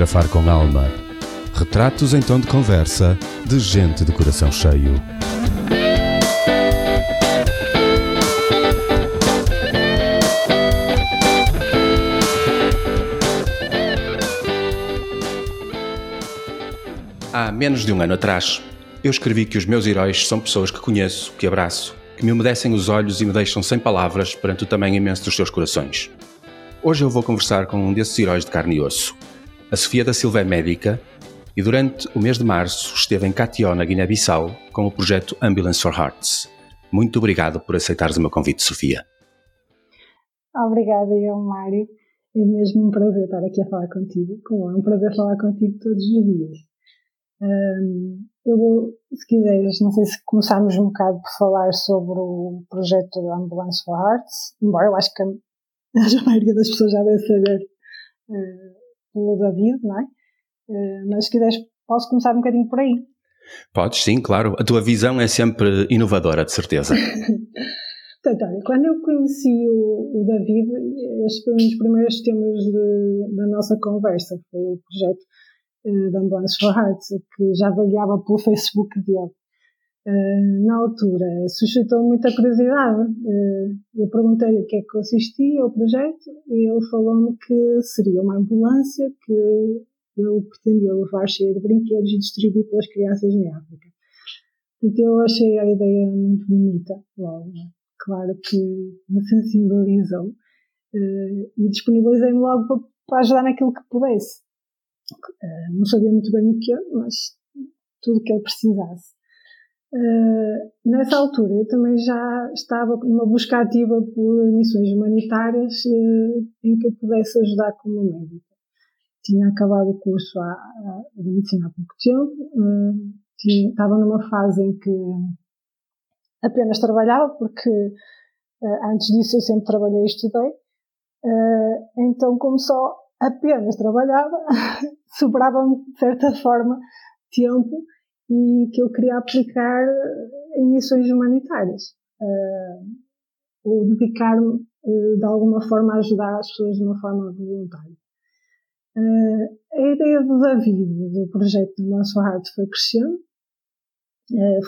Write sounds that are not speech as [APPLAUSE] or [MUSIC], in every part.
Fotografar com alma. Retratos em tom de conversa de gente de coração cheio. Há menos de um ano atrás, eu escrevi que os meus heróis são pessoas que conheço, que abraço, que me umedecem os olhos e me deixam sem palavras perante o tamanho imenso dos seus corações. Hoje eu vou conversar com um desses heróis de carne e osso. A Sofia da Silva é médica e durante o mês de março esteve em Catió, na Guiné-Bissau, com o projeto Ambulance for Hearts. Muito obrigado por aceitares o meu convite, Sofia. Obrigada, eu, Mário. É mesmo um prazer estar aqui a falar contigo. É um prazer falar contigo todos os dias. Um, eu vou, se quiseres, não sei se começarmos um bocado por falar sobre o projeto Ambulance for Hearts, embora eu acho que a, [LAUGHS] a maioria das pessoas já deve saber uh, pelo David, não é? Uh, mas se quiseres, posso começar um bocadinho por aí. Podes, sim, claro. A tua visão é sempre inovadora, de certeza. [LAUGHS] Portanto, olha, quando eu conheci o, o David, estes foram os primeiros temas de, da nossa conversa, foi o projeto uh, da Ambulance for Hearts, que já vagueava pelo Facebook dele. Uh, na altura, suscitou muita curiosidade. Uh, eu perguntei-lhe o que é que consistia o projeto e ele falou-me que seria uma ambulância que ele pretendia levar cheia de brinquedos e distribuir pelas crianças em África. Então eu achei a ideia muito bonita, logo. Claro que me sensibilizou uh, e disponibilizei-me logo para, ajudar naquilo que pudesse. Não sabia muito bem o que era, mas tudo o que ele precisasse. Uh, nessa altura eu também já estava numa busca ativa por missões humanitárias uh, em que eu pudesse ajudar como médico. Tinha acabado o curso há, há, de medicina há pouco tempo, tinha, estava numa fase em que apenas trabalhava, porque antes disso eu sempre trabalhei e estudei. então, como só apenas trabalhava, [LAUGHS] sobrava-me, de certa forma, tempo e que eu queria aplicar em missões humanitárias. Uh, ou dedicar-me, uh, de alguma forma, a ajudar as pessoas de uma forma voluntária. Uh, a ideia do David, do projeto do Nosso Heart, foi crescendo,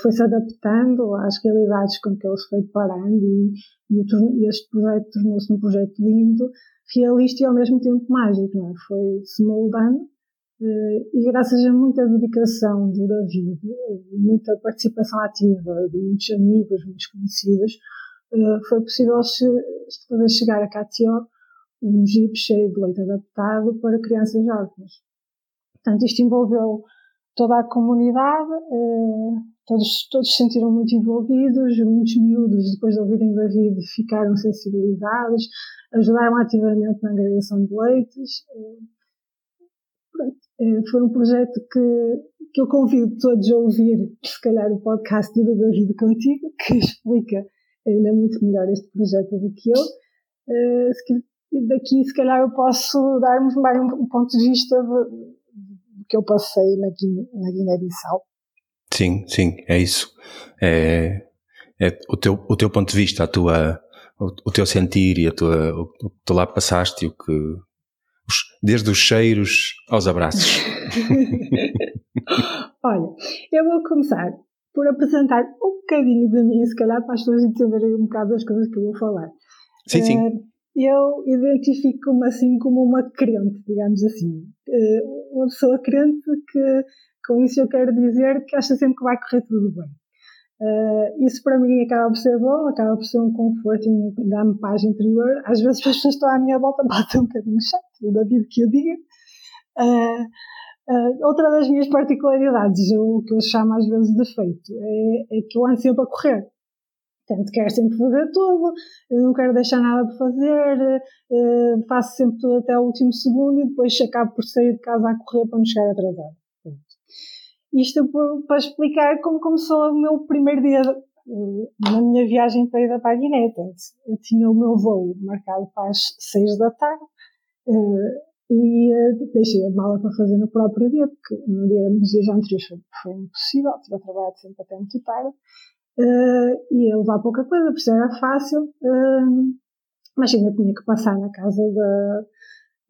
foi-se adaptando às realidades com que ele se foi parando e, e este projeto tornou-se um projeto lindo, realista e ao mesmo tempo mágico, é? Foi-se moldando eh, e graças a muita dedicação do David, muita participação ativa de muitos amigos, muitos conhecidos, eh, foi possível fazer chegar a Catió um jeep cheio de leite adaptado para crianças órfãs. Portanto, isto envolveu toda a comunidade, eh, todos, todos se sentiram muito envolvidos, muitos miúdos, depois de ouvirem David, ficaram sensibilizados, ajudaram ativamente na agregação de leites. Eh, foi um projeto que, que eu convido todos a ouvir, se calhar, o podcast do David contigo, [LAUGHS] que explica ainda muito melhor este projeto do que eu. Eh, daqui, se calhar, eu posso dar-vos mais um, ponto de vista do que eu passei na, Guiné-Bissau. Sim, sim, é isso. É, é o, teu, o teu ponto de vista, a tua, o, o teu sentir e a tua, o, o que tu lá passaste e o que, desde os cheiros aos abraços. [LAUGHS] Olha, eu vou começar por apresentar um bocadinho de mim, se calhar para as pessoas entenderem um bocado das coisas que eu vou falar. Sim, sim. Uh, eu identifico-me assim como uma crente, digamos assim. Uh, uma pessoa crente que, com isso eu quero dizer que acha sempre que vai correr tudo bem. Uh, isso para mim acaba por ser bom, acaba por ser um conforto e dá-me paz interior. Às vezes as pessoas estão à minha volta, [LAUGHS] bate um bocadinho chato, o David que eu diga. Uh, uh, outra das minhas particularidades, o que eu chamo às vezes de defeito, é, é que eu ando sempre a correr. Portanto, quero sempre fazer tudo, não quero deixar nada para fazer, faço sempre tudo até o último segundo e depois acabo por sair de casa a correr para não chegar atrasado. Isto para explicar como começou o meu primeiro dia eh, na minha viagem para ir para a Guiné. Eu tinha o meu voo marcado para as 6 da tarde eh, e eh, deixei a mala para fazer no próprio dia, porque no dia, nos dias anteriores foi, foi impossível, estive a trabalhar sempre até muito tarde. e ia levar pouca coisa, por isso era fácil, mas ainda tinha que passar na casa da,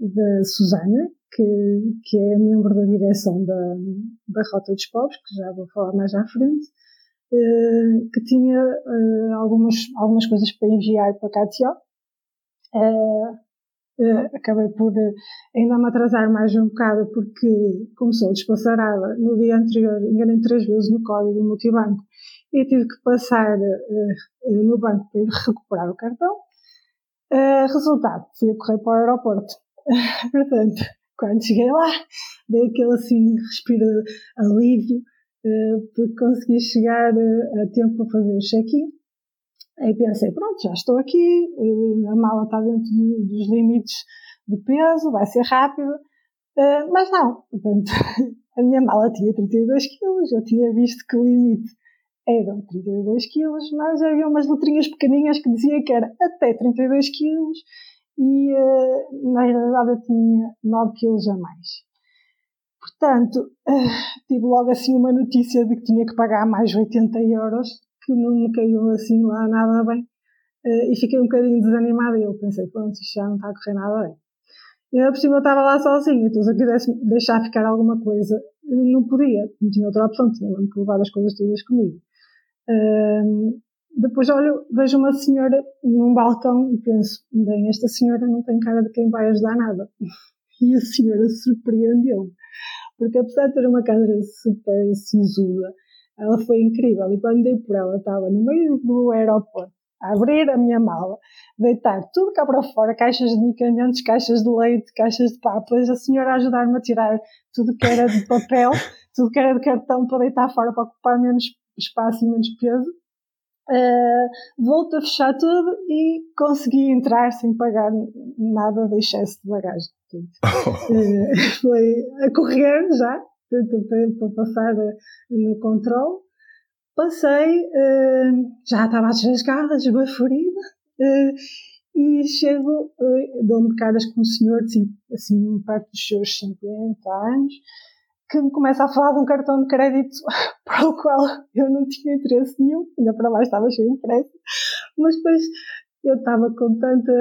da Susana, que, que é membro da direção da, da Rota dos Povos, que já vou falar mais à frente, uh, que tinha uh, algumas, algumas coisas para enviar para Cátia. Uh, acabei por ainda me atrasar mais um bocado porque começou despassarada no dia anterior, enganei três vezes no código multibanco e tive que passar no banco para recuperar o cartão. resultado, fui a correr para o aeroporto. [LAUGHS] Portanto, quando cheguei lá, dei aquele assim, respiro alívio, uh, porque consegui chegar uh, a tempo para fazer o check-in. Aí pensei, pronto, já estou aqui, uh, a mala está dentro de, dos limites de peso, vai ser rápido. mas não, portanto, [LAUGHS] a minha mala tinha 32 quilos, eu tinha visto que o limite eram 32 quilos, mas havia umas letrinhas pequeninhas que diziam que era até 32 quilos e uh, na realidade eu tinha 9 quilos a mais. Portanto, uh, tive logo assim uma notícia de que tinha que pagar mais 80 euros, que não me caiu assim lá nada bem. Uh, e fiquei um bocadinho desanimada e eu pensei, pronto, isto já não está a correr nada bem. E por cima eu estava lá sozinha, então se eu quisesse deixar ficar alguma coisa, não podia, não tinha outra opção, tinha que levar as coisas todas comigo. Uh, depois olho, vejo uma senhora num balcão e penso, bem, esta senhora não tem cara de quem vai ajudar nada. [LAUGHS] E a senhora surpreendeu-me. Porque apesar de ter uma cara super sisuda, ela foi incrível. E quando dei por ela, estava no meio do aeroporto, a abrir a minha mala, deitar tudo cá para fora, caixas de medicamentos, caixas de leite, caixas de papas, a senhora a ajudar-me a tirar tudo que era de papel, [LAUGHS] tudo que era de cartão para deitar fora para ocupar menos espaço e menos peso. Uh, volto a fechar tudo e consegui entrar sem pagar nada de excesso de bagagem. uh, [LAUGHS] foi a correr já, para passar uh, no controle. Passei, já estava desrascada, desbaforida, e chego, dou-me caras com um senhor assim, assim, perto dos seus 50 anos, que me começa a falar de um cartão de crédito [LAUGHS] para o qual eu não tinha interesse nenhum, ainda para mais estava cheio de pressa, mas depois eu estava com tanta,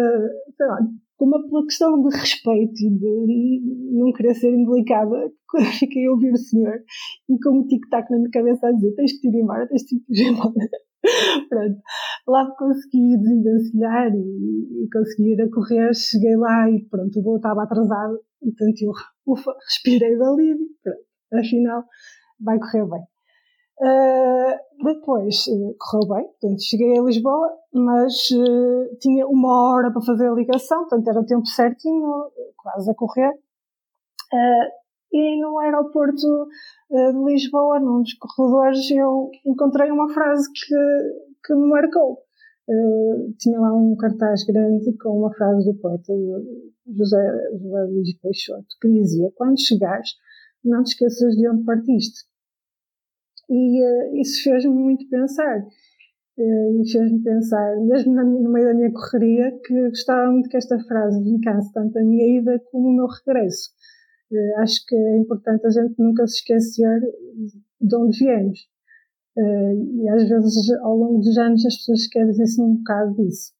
sei lá, com uma questão de respeito e de não querer ser indelicada, [LAUGHS] quando fiquei a ouvir o senhor e com um tic-tac na minha cabeça a dizer tens que ir embora, tens que ir embora. [LAUGHS] Pronto, lá consegui desenvencilhar e, e consegui ir a correr, cheguei lá e pronto, o voo estava atrasado, portanto eu ufa, respirei de alívio, afinal vai correr bem. Uh, depois uh, correu bem, portanto cheguei a Lisboa, mas uh, tinha uma hora para fazer a ligação, portanto era o tempo certinho, quase a correr. e no aeroporto de Lisboa, num dos corredores, eu encontrei uma frase que, que me marcou. Tinha lá um cartaz grande com uma frase do poeta José, José Luís Peixoto, que dizia: Quando chegares, não te esqueças de onde partiste. E uh, isso fez-me muito pensar. Uh, e fez-me pensar, mesmo minha, no meio da minha correria, que gostava muito que esta frase vincasse tanto a minha ida como o meu regresso. Uh, acho que é importante a gente nunca se esquecer de onde viemos. E às vezes, ao longo dos anos, as pessoas esquecem-se um bocado disso.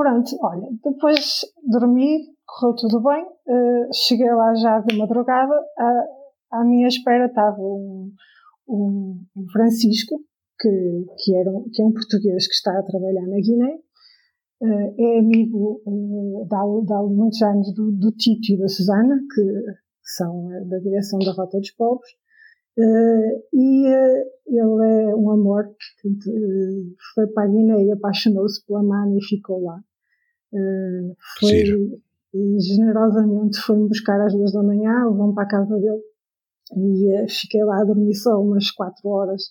Pronto, olha, depois dormi, correu tudo bem, uh, cheguei lá já de madrugada, à, à minha espera estava um, um, um Francisco, que, que, era, que é um português que está a trabalhar na Guiné, uh, é amigo uh, de, há, muitos anos do, do Tito e da Susana, que são da direção da Rota dos Povos, Uh, e uh, ele é um amor, portanto, uh, foi para a Guiné e apaixonou-se pela mana e ficou lá. Uh, foi generosamente foi-me buscar às duas da manhã, levou-me para a casa dele e fiquei lá a dormir só umas quatro horas.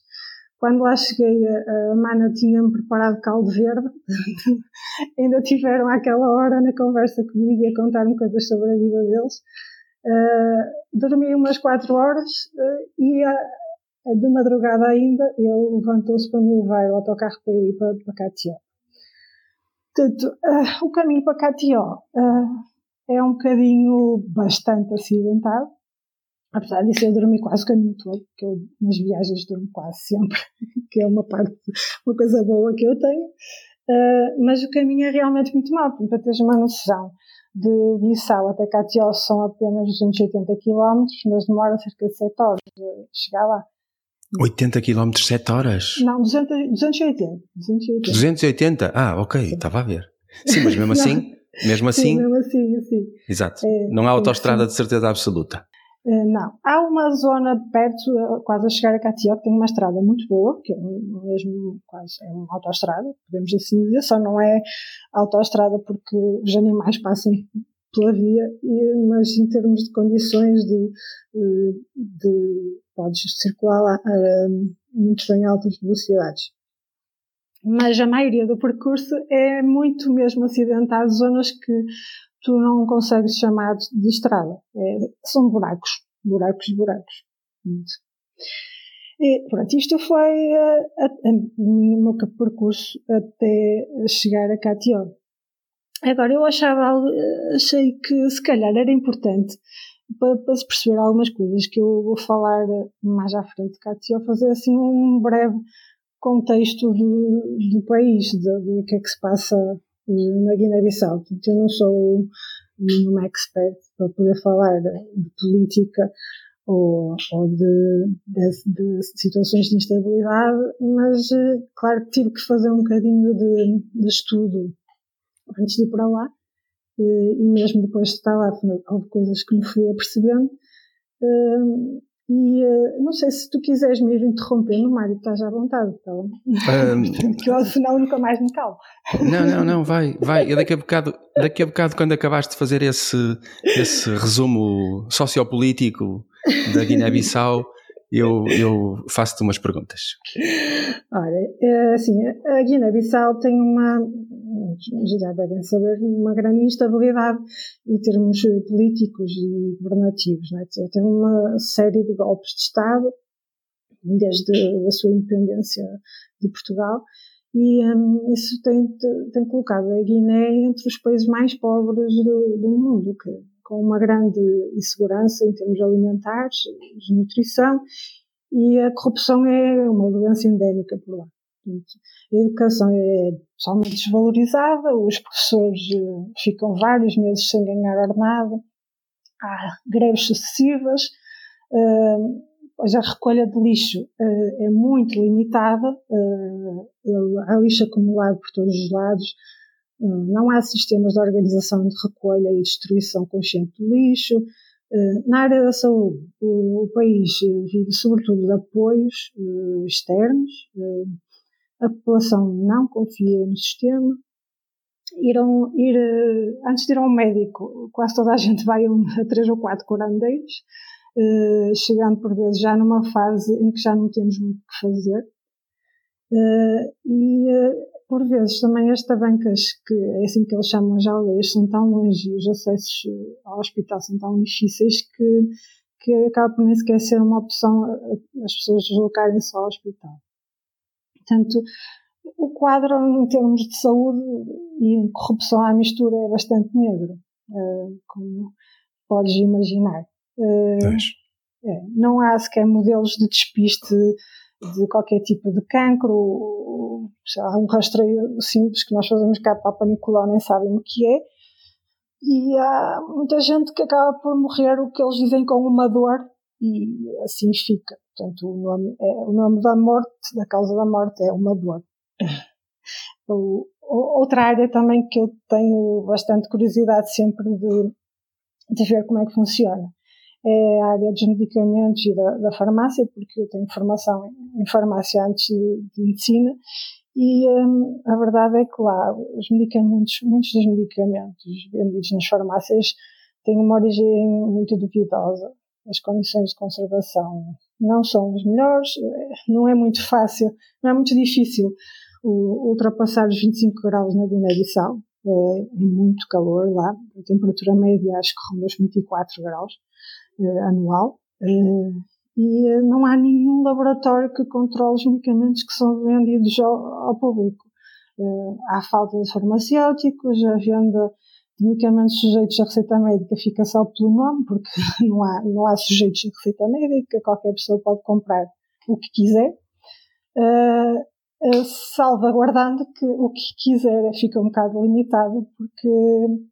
Quando lá cheguei, a, a Mana tinha-me preparado caldo verde. [LAUGHS] Ainda tiveram aquela hora na conversa comigo a contar-me coisas sobre a vida deles. Uh, dormi umas quatro horas uh, e de madrugada ainda ele levantou-se para me levar o autocarro para eu ir para, para Catió. Portanto, uh, o caminho para Catió uh, é um bocadinho bastante acidentado. Apesar disso, eu dormi quase o caminho todo, porque eu nas viagens durmo quase sempre, [LAUGHS] que é uma parte, uma coisa boa que eu tenho. Uh, mas o caminho é realmente muito mau, para teres uma noção. De Bissau até Catió são apenas 280 km, mas demora cerca de 7 horas de chegar lá. 80 km 7 horas? Não, 200, 280, 280. 280? Ah, ok, estava a ver. Sim, mas mesmo [LAUGHS] assim, mesmo assim. Sim, mesmo assim, sim. Exato. É, não há autoestrada de certeza absoluta. Uh, não. Há uma zona perto, quase a chegar a Catió, que tem uma estrada muito boa, que é mesmo quase é uma autoestrada, podemos assim dizer, só não é autoestrada porque os animais passem pela via, mas em termos de condições de, de, de podes circular lá muito bem altas velocidades. Mas a maioria do percurso é muito mesmo acidentado, zonas que tu não consegues chamar de estrada. É, são buracos, buracos buracos. E, pronto, isto foi a, a meu percurso até chegar a Catió. Agora, eu achava, achei que se calhar era importante para, para, se perceber algumas coisas que eu vou falar mais à frente de fazer assim um breve contexto do, do país, do, do que é que se passa na Guiné-Bissau. Eu não sou nenhum expert para poder falar de política ou, ou de, de, de, situações de instabilidade, mas eh, claro que tive que fazer um bocadinho de, de estudo antes de ir para lá eh, e mesmo depois de estar lá houve coisas que me fui apercebendo eh, e uh, não sei se tu quiseres me ir interrompendo, Mário, estás à vontade, tá bom? Um, [LAUGHS] que eu senão nunca mais me calo. Não, não, não, vai, vai. Eu daqui a bocado, daqui a bocado quando acabaste de fazer esse, esse resumo sociopolítico da Guiné-Bissau, eu, eu faço-te umas perguntas. Olha, é assim, a Guiné-Bissau tem uma, já devem saber, uma grande instabilidade em termos políticos e governativos. Né? Tem uma série de golpes de Estado, desde a sua independência de Portugal, e um, isso tem, tem colocado a Guiné entre os países mais pobres do, do mundo, que, com uma grande insegurança em termos alimentares, de nutrição, e a corrupção é uma doença endémica por lá. A educação é totalmente desvalorizada, os professores eh, ficam vários meses sem ganhar ordenado, há greves sucessivas, pois a recolha de lixo eh, é muito limitada, eh, há lixo acumulado por todos os lados, não há sistemas de organização de recolha e destruição consciente do lixo. Na área da saúde, o país vive sobretudo de apoios externos, a população não confia no sistema. Irão, ir, eh, antes de ir ao médico, quase toda a gente vai um, a três ou quatro curandeiros, uh, chegando por vezes já numa fase em que já não temos muito o que fazer. Uh, e por vezes também as tabancas, que é assim que eles chamam as aldeias, são tão longe e os acessos ao hospital são tão difíceis que, que acaba por nem sequer ser uma opção as pessoas deslocarem-se ao hospital. Portanto, o quadro em termos de saúde e corrupção à mistura é bastante negro, uh, como podes imaginar. Uh, é, não há sequer modelos de despiste de qualquer tipo de cancro, há um rastreio simples que nós fazemos cá para a panicular, nem sabem o que é, e há muita gente que acaba por morrer o que eles dizem com uma dor e assim fica. Portanto, o nome, é, o nome da morte, da causa da morte é uma dor. [LAUGHS] outra área também que eu tenho bastante curiosidade sempre de, de ver como é que funciona é a área dos medicamentos e da, da farmácia, porque eu tenho formação em farmácia antes de, de medicina e hum, a verdade é que lá os medicamentos, muitos dos medicamentos vendidos nas farmácias têm uma origem muito duvidosa as condições de conservação não são as melhores, não é muito fácil, não é muito difícil ultrapassar os 25 graus na Guiné-Bissau, é, é, muito calor lá, a temperatura média acho que ronda os 24 graus é, anual, é, e não há nenhum laboratório que controle os medicamentos que são vendidos ao, ao público. É, há falta de farmacêuticos, a venda medicamentos sujeitos à receita médica fica só pelo nome, porque [LAUGHS] não há, não há sujeitos à receita médica, qualquer pessoa pode comprar o que quiser, uh, salvaguardando que o que quiser fica um bocado limitado, porque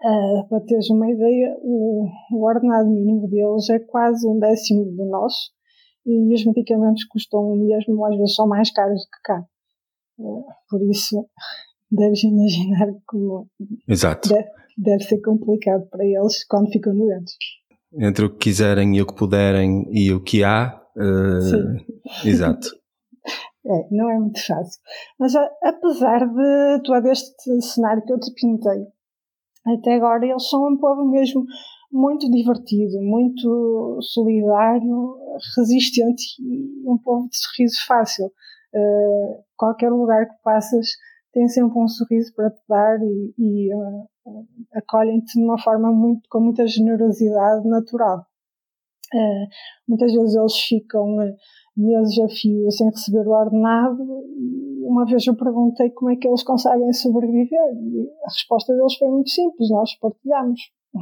Uh, para teres uma ideia, o, o, ordenado mínimo deles é quase um décimo do nosso e os medicamentos custam mesmo, às vezes, são mais caros do que cá. Por isso, deves imaginar como Exato. Deve, deve ser complicado para eles quando ficam doentes. Entre o que quiserem e o que puderem e o que há. Uh, Sim. Exato. [LAUGHS] É, não é muito fácil. Mas apesar de todo este cenário que eu te pintei, até agora eles são um povo mesmo muito divertido, muito solidário, resistente e um povo de sorriso fácil. Uh, qualquer lugar que passas tem sempre um sorriso para te dar e, e uh, acolhem-te de uma forma muito, com muita generosidade natural. Uh, muitas vezes eles ficam meses a fio sem receber o ordenado e uma vez eu perguntei como é que eles conseguem sobreviver e a resposta deles foi muito simples, nós partilhamos. [LAUGHS]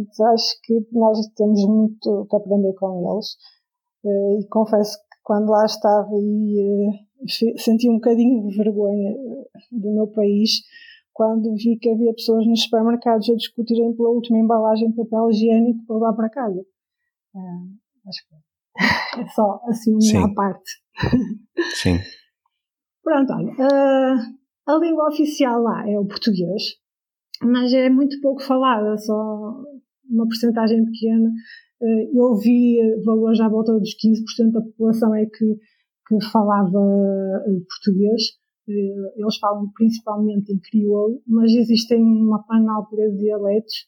Então acho que nós temos muito que aprender com eles eh, e confesso que quando lá estava e eh, senti um bocadinho de vergonha eh, do meu país quando vi que havia pessoas nos supermercados a discutirem pela última embalagem de papel higiênico para levar para casa. acho que é só assim uma parte. Sim. Pronto, olha, uh, a língua oficial lá é o português, mas é muito pouco falada, só uma porcentagem pequena. Uh, eu vi valores à volta dos 15% da população é que, que falava uh, português. eles falam principalmente em crioulo, mas existem uma panóplia de dialetos,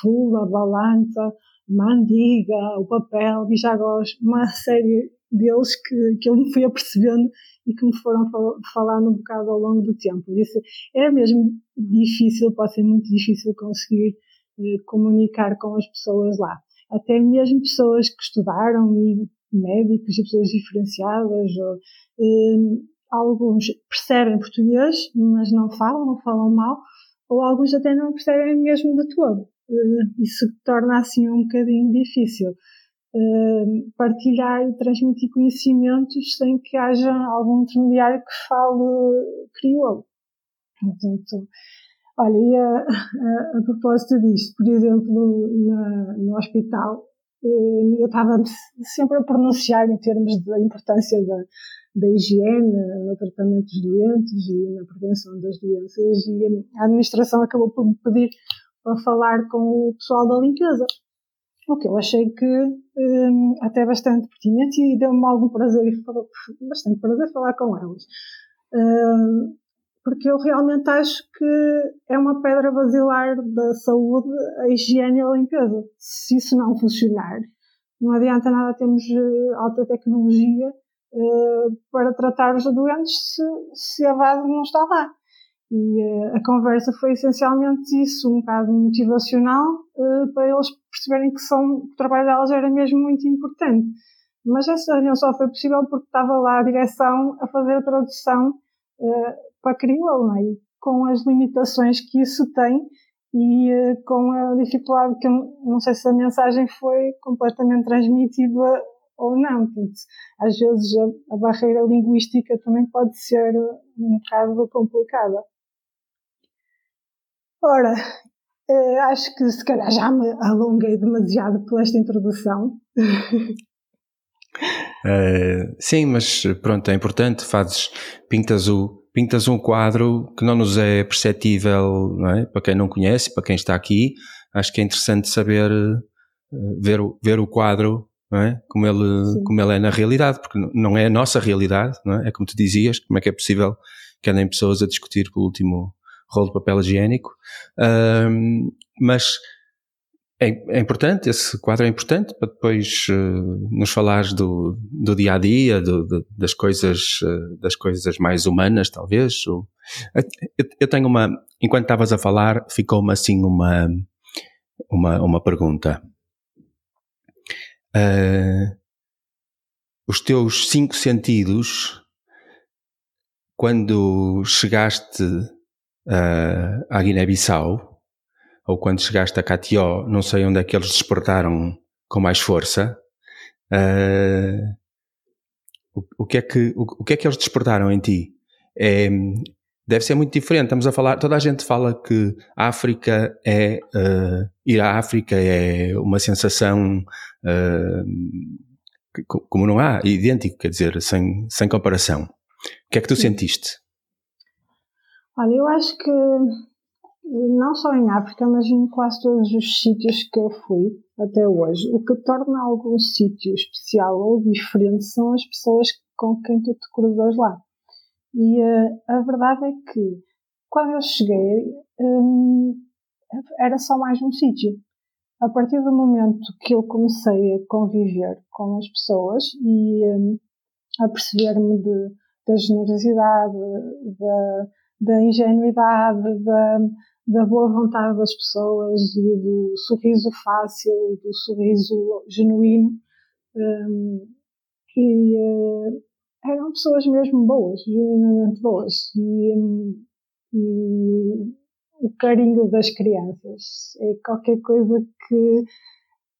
fula, balanta, Mandiga, o papel, Bijagós, uma série deles que, que eu me fui apercebendo e que me foram fal falando um bocado ao longo do tempo. Isso é mesmo difícil, pode ser muito difícil conseguir eh, comunicar com as pessoas lá. Até mesmo pessoas que estudaram e médicos e pessoas diferenciadas, ou, eh, alguns percebem português, mas não falam, falam mal, ou alguns até não percebem mesmo de todo. Eh, isso torna assim um bocadinho difícil. Uh, partilhar e transmitir conhecimentos sem que haja algum intermediário que fale crioulo. Portanto, olha, e a, a, a, propósito disto, por exemplo, na, no hospital, uh, eu estava sempre a pronunciar em termos da importância da, da higiene no tratamento dos doentes e na prevenção das doenças e a administração acabou por me pedir a falar com o pessoal da limpeza. O que eu achei que um, até bastante pertinente e deu-me algum prazer, bastante prazer falar com elas. Um, porque eu realmente acho que é uma pedra basilar da saúde, a higiene e a limpeza. Se isso não funcionar, não adianta nada termos eh, alta tecnologia uh, para tratar os doentes se, se a base não está lá. E uh, a conversa foi essencialmente isso, um bocado motivacional, uh, para eles perceberem que, são, que o trabalho delas era mesmo muito importante. Mas essa reunião só foi possível porque estava lá a direção a fazer a tradução para crioulo, é? com as limitações que isso tem e com a dificuldade que não sei se a mensagem foi completamente transmitida ou não. Portanto, às vezes a, a barreira linguística também pode ser um bocado complicada. Ora, eh, acho que se calhar já me alonguei demasiado por esta introdução. [LAUGHS] Uh, sim, mas pronto, é importante, fazes, pintas, o, pintas um quadro que não nos é perceptível, é? para quem não conhece, para quem está aqui, acho que é interessante saber, uh, ver, ver o quadro, é? como, ele, como ele é na realidade, porque não é a nossa realidade, é? é como tu dizias, como é que é possível que andem pessoas a discutir pelo último rolo de papel higiênico. Um, mas é, é, importante, esse quadro é importante para depois uh, nos falares do, do dia a dia, do, das coisas, uh, das coisas mais humanas, talvez. Ou, eu, eu, tenho uma, enquanto estavas a falar, ficou-me assim uma, uma, uma pergunta. Uh, os teus cinco sentidos, quando chegaste à Guiné-Bissau, ou quando chegaste a Catió, não sei onde é que eles despertaram com mais força. Uh, o, o, que é que, o, o, que é que eles despertaram em ti? É deve ser muito diferente. Estamos a falar, toda a gente fala que a África é uh, ir à África é uma sensação uh, que, como não há, idêntico, quer dizer, sem, sem comparação. O que é que tu Sim. sentiste? Olha, eu acho que não só em África, mas em quase todos os sítios que eu fui até hoje, o que torna algum sítio especial ou diferente são as pessoas com quem tu te cruzas lá. E uh, a verdade é que quando eu cheguei um, era só mais um sítio. A partir do momento que eu comecei a conviver com as pessoas e um, a perceber-me da generosidade, da, da ingenuidade, da, da boa vontade das pessoas e do sorriso fácil, do sorriso genuíno. Um, e uh, eram pessoas mesmo boas, genuinamente boas. E, um, e o carinho das crianças é qualquer coisa que,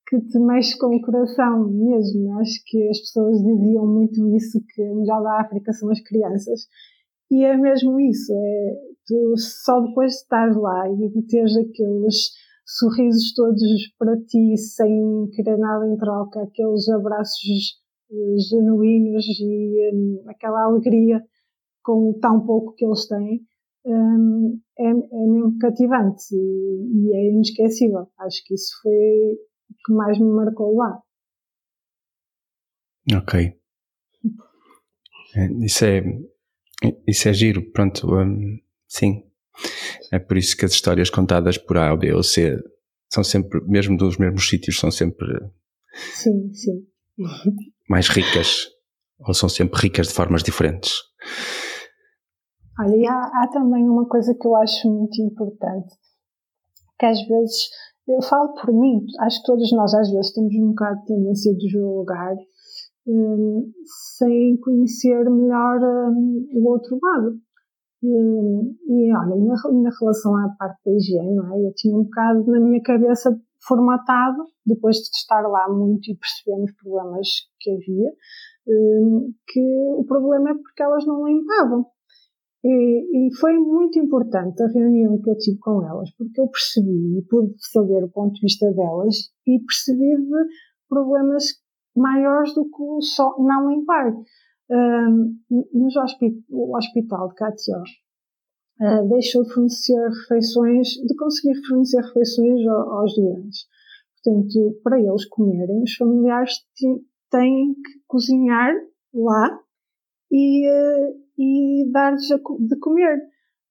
que te mexe com o coração mesmo. Acho que as pessoas diziam muito isso, que o melhor da África são as crianças. E é mesmo isso, é tu só depois de estar lá e de teres aqueles sorrisos todos para ti sem querer nada em troca, aqueles abraços eh, genuínos e um, aquela alegria com tão pouco que eles têm, um, é, é mesmo cativante e, e, é inesquecível. Acho que isso foi o que mais me marcou lá. Ok. É, isso é, isso é giro, pronto, um, sim. É por isso que as histórias contadas por A, B ou C são sempre, mesmo dos mesmos sítios, são sempre. Sim, sim. Mais ricas, ou são sempre ricas de formas diferentes. Olha, e há, há também uma coisa que eu acho muito importante, que às vezes, eu falo por mim, acho que todos nós às vezes temos um bocado de tendência de julgar um, sem conhecer melhor um, o outro lado. Um, e olha, na, na, relação à parte da higiene, não é? eu tinha um bocado na minha cabeça formatado, depois de estar lá muito e perceber os problemas que havia, hum, que o problema é porque elas não limpavam. E, e, foi muito importante a reunião que eu tive com elas, porque eu percebi e pude saber o ponto de vista delas e percebi de problemas maiores do que só não limpar. Hospital, o hospital de Catió uh, deixou de fornecer refeições, de conseguir fornecer refeições aos doentes. Portanto, para eles comerem, os familiares têm que cozinhar lá e, uh, e dar-lhes de comer.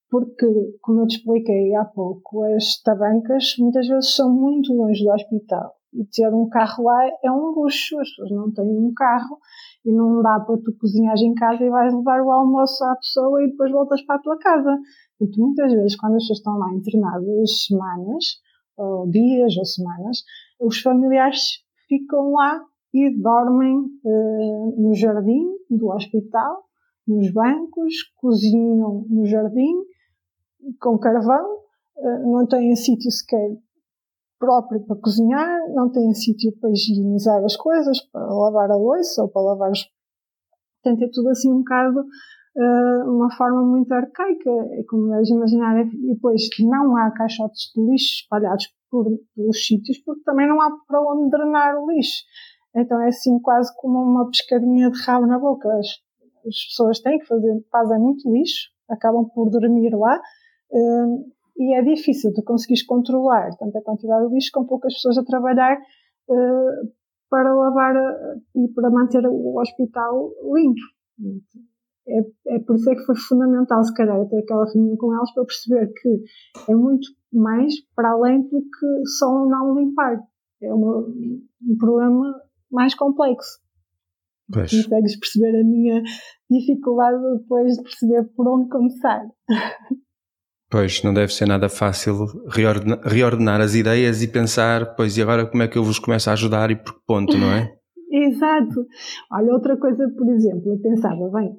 Porque, como eu te expliquei há pouco, as tabancas muitas vezes são muito longe do hospital. E ter um carro lá é um luxo. As pessoas não têm um carro e não dá para tu cozinhares em casa e vais levar o almoço à pessoa e depois voltas para a tua casa. Porque muitas vezes, quando as pessoas estão lá internadas semanas, ou dias ou semanas, os familiares ficam lá e dormem uh, no jardim do hospital nos bancos, cozinham no jardim, com carvão, eh, não têm sítio sequer próprio para cozinhar, não têm sítio para higienizar as coisas, para lavar a louça ou para lavar os. Portanto, é tudo assim um bocado uh, uma forma muito arcaica, é como deves imaginar. E depois não há caixotes de lixo espalhados por, pelos sítios, porque também não há para onde drenar o lixo. Então é assim quase como uma pescadinha de rabo na boca as pessoas têm que fazer, fazem muito lixo, acabam por dormir lá, um, e é difícil de conseguires controlar tanto a quantidade de lixo com poucas pessoas a trabalhar uh, para lavar uh, e para manter o hospital limpo. É, é por isso é que foi fundamental, se calhar, ter aquela reunião com elas para perceber que é muito mais para além do que só não limpar. É uma, um problema mais complexo. Pois. Consegues perceber a minha dificuldade depois de perceber por onde começar. [LAUGHS] Pois, não deve ser nada fácil reordenar, reordenar, as ideias e pensar, pois, e agora como é que eu vos começo a ajudar e por que ponto, não é? [LAUGHS] Exato. Olha, outra coisa, por exemplo, eu pensava, bem,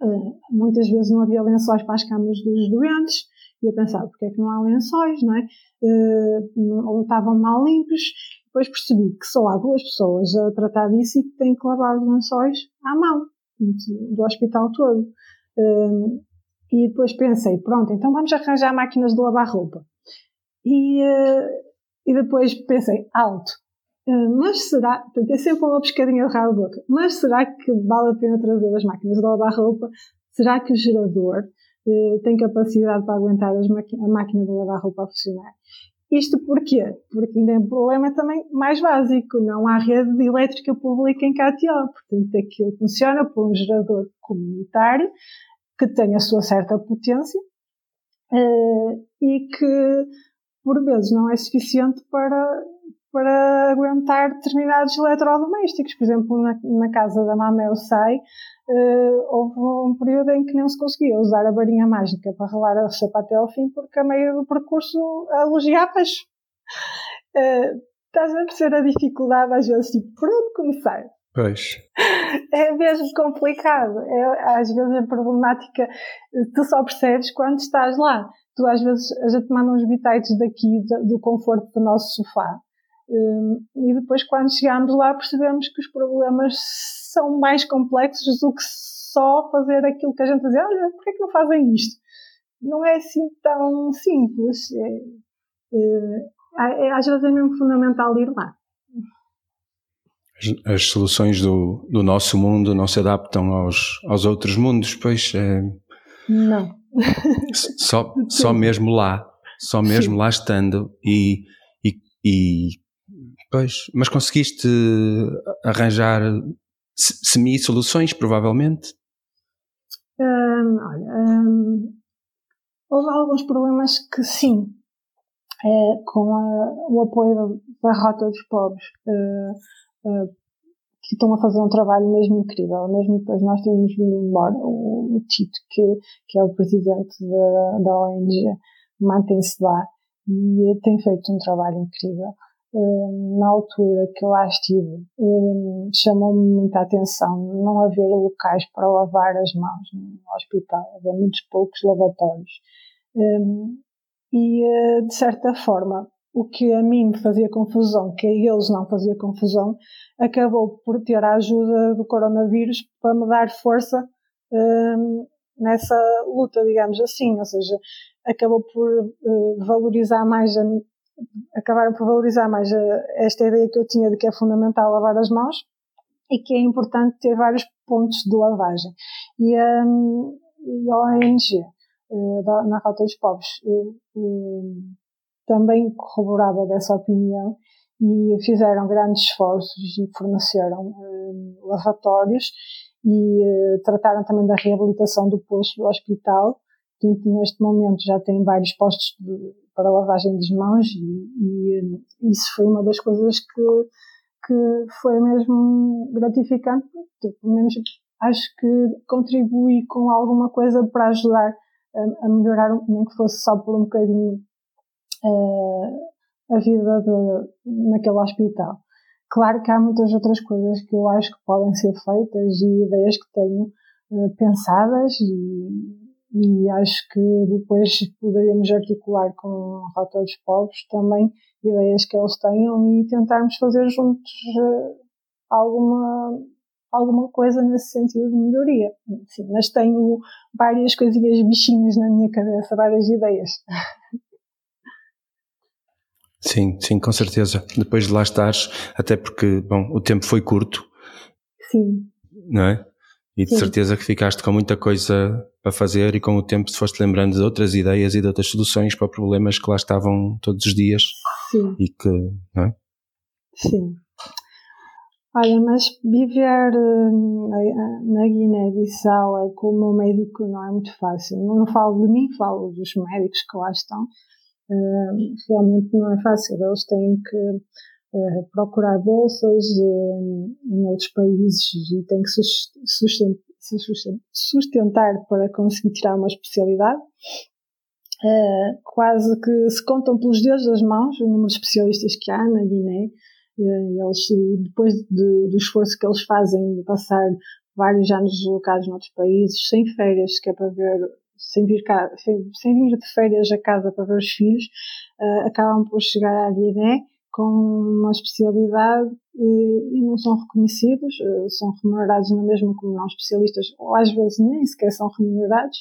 uh, muitas vezes não havia lençóis para as camas dos doentes, e eu pensava, porque é que não há lençóis, não é? Uh, ou estavam mal limpos, depois percebi que só há duas pessoas a tratar disso e que têm que lavar os lençóis à mão, do hospital todo. E depois pensei, pronto, então vamos arranjar máquinas de lavar roupa. E, uh, e depois pensei, alto. Uh, mas será, portanto, é sempre uma pescadinha de rabo boca, mas será que vale a pena trazer as máquinas de lavar roupa? Será que o gerador uh, tem capacidade para aguentar a máquina de lavar roupa a funcionar? Isto porquê? Porque ainda é um problema também mais básico. Não há rede elétrica pública em KTO. Portanto, aquilo funciona por um gerador comunitário que tem a sua certa potência uh, e que, por vezes, não é suficiente para, para aguentar determinados eletrodomésticos. Por exemplo, na, na casa da Mamel Sai, uh, houve um período em que não se conseguia usar a varinha mágica para ralar a sopa até ao fim, porque a meio do percurso elogiavas. Uh, estás a perceber a dificuldade às vezes, tipo, por onde começar? Pois. [LAUGHS] É mesmo complicado. É, às vezes a problemática tu só percebes quando estás lá. Tu às vezes a gente manda uns bitites daqui do conforto do nosso sofá. Um, e depois quando chegamos lá percebemos que os problemas são mais complexos do que só fazer aquilo que a gente dizia, olha, porquê é que não fazem isto? Não é assim tão simples. É, é, é, às vezes é mesmo fundamental ir lá. As, soluções do, do nosso mundo não se adaptam aos, aos outros mundos, pois é, Não. Só, só mesmo lá, só mesmo Sim. lá estando e, e, e pois, mas conseguiste arranjar semi-soluções, provavelmente? Hum, olha, hum, houve alguns problemas que sim, é, com a, o apoio da Rota dos Pobres, uh, que estão a fazer um trabalho mesmo incrível. Mesmo depois nós temos vindo embora, o, Tito, que, que é o presidente da, da ONG, mantém-se lá e tem feito um trabalho incrível. Hum, na altura que eu lá estive, hum, chamou-me muita atenção não haver locais para lavar as mãos no hospital, havia muitos poucos lavatórios. E, eh, de certa forma, o que a mim me fazia confusão, que a eles não fazia confusão, acabou por ter a ajuda do coronavírus para me dar força nessa luta, digamos assim, ou seja, acabou por uh, valorizar mais a, acabaram por valorizar mais a, esta ideia que eu tinha de que é fundamental lavar as mãos e que é importante ter vários pontos de lavagem. E, um, e a ONG, uh, eh, na Rota dos Pobres, uh, também corroborava dessa opinião e fizeram grandes esforços e forneceram lavatórios e trataram também da reabilitação do posto do hospital. Portanto, neste momento já tem vários postos de, para lavagem das mãos e, e, isso foi uma das coisas que, que foi mesmo gratificante, pelo menos acho que contribui com alguma coisa para ajudar a, a melhorar, nem que fosse só por um bocadinho uh, a vida de, naquele hospital. Claro que há muitas outras coisas que eu acho que podem ser feitas e ideias que tenho uh, pensadas e, e acho que depois poderíamos articular com a dos Povos também ideias que eles tenham e tentarmos fazer juntos uh, alguma, alguma coisa nesse sentido de melhoria. Sim, mas tenho várias coisinhas bichinhos na minha cabeça, várias ideias. [LAUGHS] Sim, sim, com certeza. Depois de lá estares, até porque, bom, o tempo foi curto. Sim. Não é? E de sim. certeza que ficaste com muita coisa para fazer e com o tempo te foste lembrando de outras ideias e de outras soluções para problemas que lá estavam todos os dias. Sim. E que, não é? Sim. Olha, mas viver uh, na Guiné-Bissau é como médico não é muito fácil. Não falo de mim, falo dos médicos que lá estão. Realmente não é fácil. Eles têm que uh, procurar bolsas em outros países e têm que se sustentar para conseguir tirar uma especialidade. Uh, quase que se contam pelos dedos das mãos o número de especialistas que há na Guiné. Uh, eles, depois de, do esforço que eles fazem de passar vários anos deslocados noutros países, sem férias, que é para ver, sem vir, cá, sem, vir de férias a casa para ver os filhos, uh, acabam por chegar à Guiné com uma especialidade e, não são reconhecidos, eh, são remunerados na mesma como não especialistas, ou às vezes nem sequer são remunerados,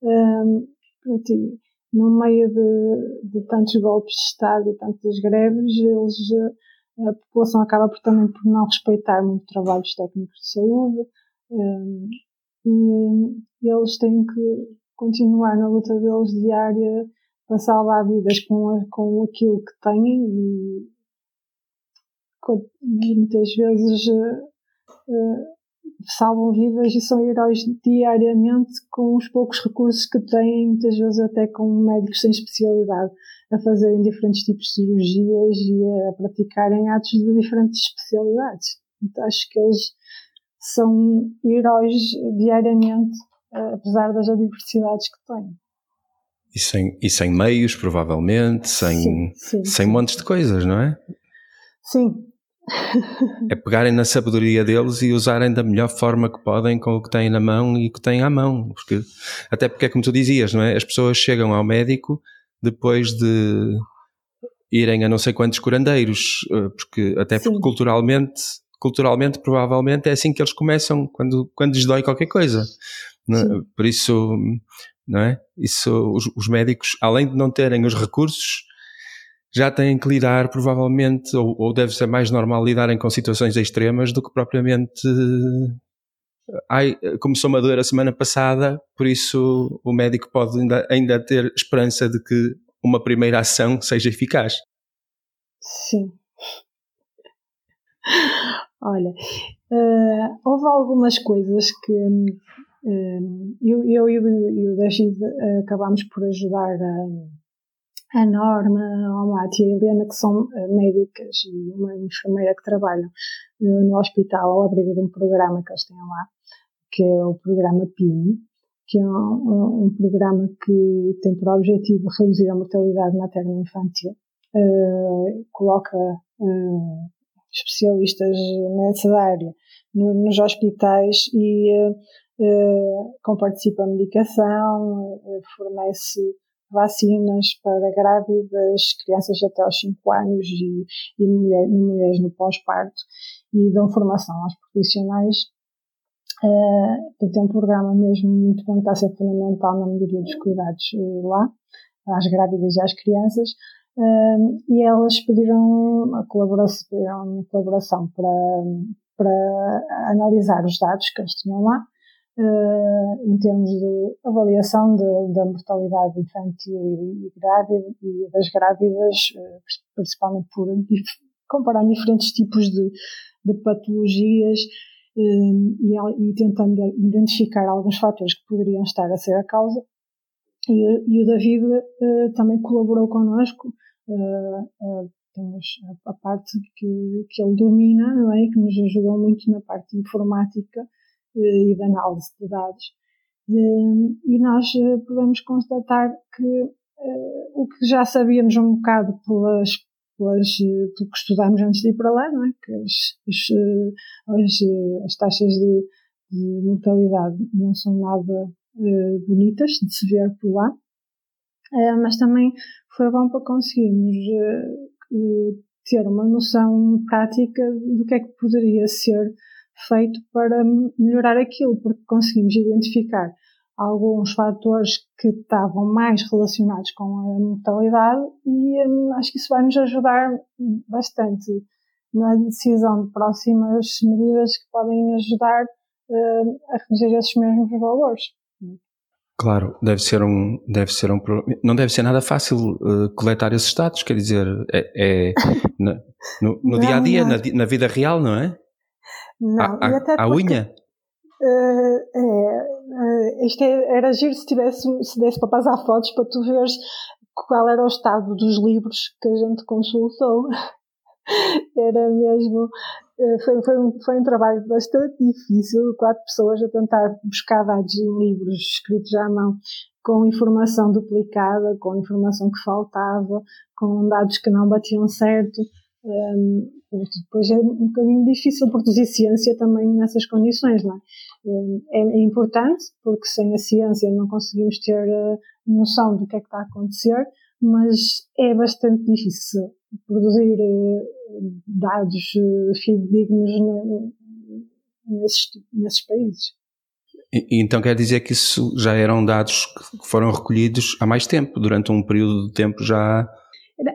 Um, no meio de, de, tantos golpes de Estado e tantas greves, eles, a população acaba por, também por não respeitar muito trabalhos técnicos de saúde um, e eles têm que continuar na luta deles diária para salvar vidas com, com aquilo que têm e, e muitas vezes uh, uh, salvam vidas e são heróis diariamente com os poucos recursos que têm, muitas vezes até com médicos sem especialidade, a fazerem diferentes tipos de cirurgias e a praticarem atos de diferentes especialidades. Então acho que eles são heróis diariamente, apesar das adversidades que têm. E sem, e sem meios, provavelmente, sem, sim, sim, sem montes de coisas, não é? Sim, é pegarem na sabedoria deles e usarem da melhor forma que podem com o que têm na mão e o que têm à mão. Porque, até porque é como tu dizias, não é? As pessoas chegam ao médico depois de irem a não sei quantos curandeiros, eh, porque, até porque Sim. culturalmente, culturalmente, provavelmente é assim que eles começam quando, quando lhes dói qualquer coisa. É? Por isso, não é? Isso, os, os médicos, além de não terem os recursos, já têm que lidar, provavelmente, ou, ou deve ser mais normal lidarem com situações extremas do que propriamente. Ai, começou uma dor a semana passada, por isso o médico pode ainda, ainda ter esperança de que uma primeira ação seja eficaz. Sim. [LAUGHS] Olha, uh, houve algumas coisas que uh, eu, eu, eu e o David uh, acabámos por ajudar a a Norma, a Mati e a Helena, que são eh, médicas e uma enfermeira que trabalham eh, no hospital ao abrigo de um programa que eles têm lá, que é o programa PIN, que é um, um, um programa que tem por objetivo reduzir a mortalidade materna e infantil. Uh, coloca uh, especialistas nessa área no, nos hospitais e uh, comparticipa a medicação, fornece vacinas para grávidas, crianças até aos 5 anos e, e mulher, mulheres no pós-parto e dão formação aos profissionais. Uh, tem um programa mesmo muito bom que está a ser fundamental na melhoria dos cuidados uh, lá, às grávidas e às crianças. Uh, e elas pediram a colaboração, pediram a minha colaboração para, para analisar os dados que eles tinham lá uh, em termos de avaliação da mortalidade infantil e, grávida, e das grávidas, uh, principalmente por [LAUGHS] comparar diferentes tipos de, de patologias um, eh, e, e, tentando identificar alguns fatores que poderiam estar a ser a causa. E, e o David uh, também colaborou connosco. temos a, a parte que, que ele domina, não é? que nos ajudou muito na parte informática e de análise de dados. Hum, e nós eh, podemos constatar que eh, o que já sabíamos um bocado pelas, pelas, eh, pelo que estudámos antes de ir para lá, não é? que as, as, as taxas de, de, mortalidade não são nada bonitas de se ver por lá, mas também foi bom para conseguirmos ter uma noção prática do que é que poderia ser feito para melhorar aquilo, porque conseguimos identificar alguns fatores que estavam mais relacionados com a mortalidade e hum, acho que isso vai nos ajudar bastante na decisão de próximas medidas que podem ajudar uh, a reduzir esses mesmos valores. Claro, deve ser um, deve ser um, não deve ser nada fácil uh, coletar esses dados, quer dizer, é, é no, no, no dia a dia, na, na vida real, não é? Não, a, e até a unha? Uh, é, uh, isto é, era giro se tivesse, se desse para passar fotos para tu veres qual era o estado dos livros que a gente consultou. [LAUGHS] era mesmo. Uh, foi, foi, um, foi um trabalho bastante difícil, quatro pessoas a tentar buscar dados em livros escritos à mão, com informação duplicada, com informação que faltava, com dados que não batiam certo. Um, depois é um bocadinho difícil produzir ciência também nessas condições, não é? é? É, importante, porque sem a ciência não conseguimos ter noção do que é que está a acontecer, mas é bastante difícil produzir dados fidedignos nesses, nesses países. E, então quer dizer que isso já eram dados que foram recolhidos há mais tempo, durante um período de tempo já.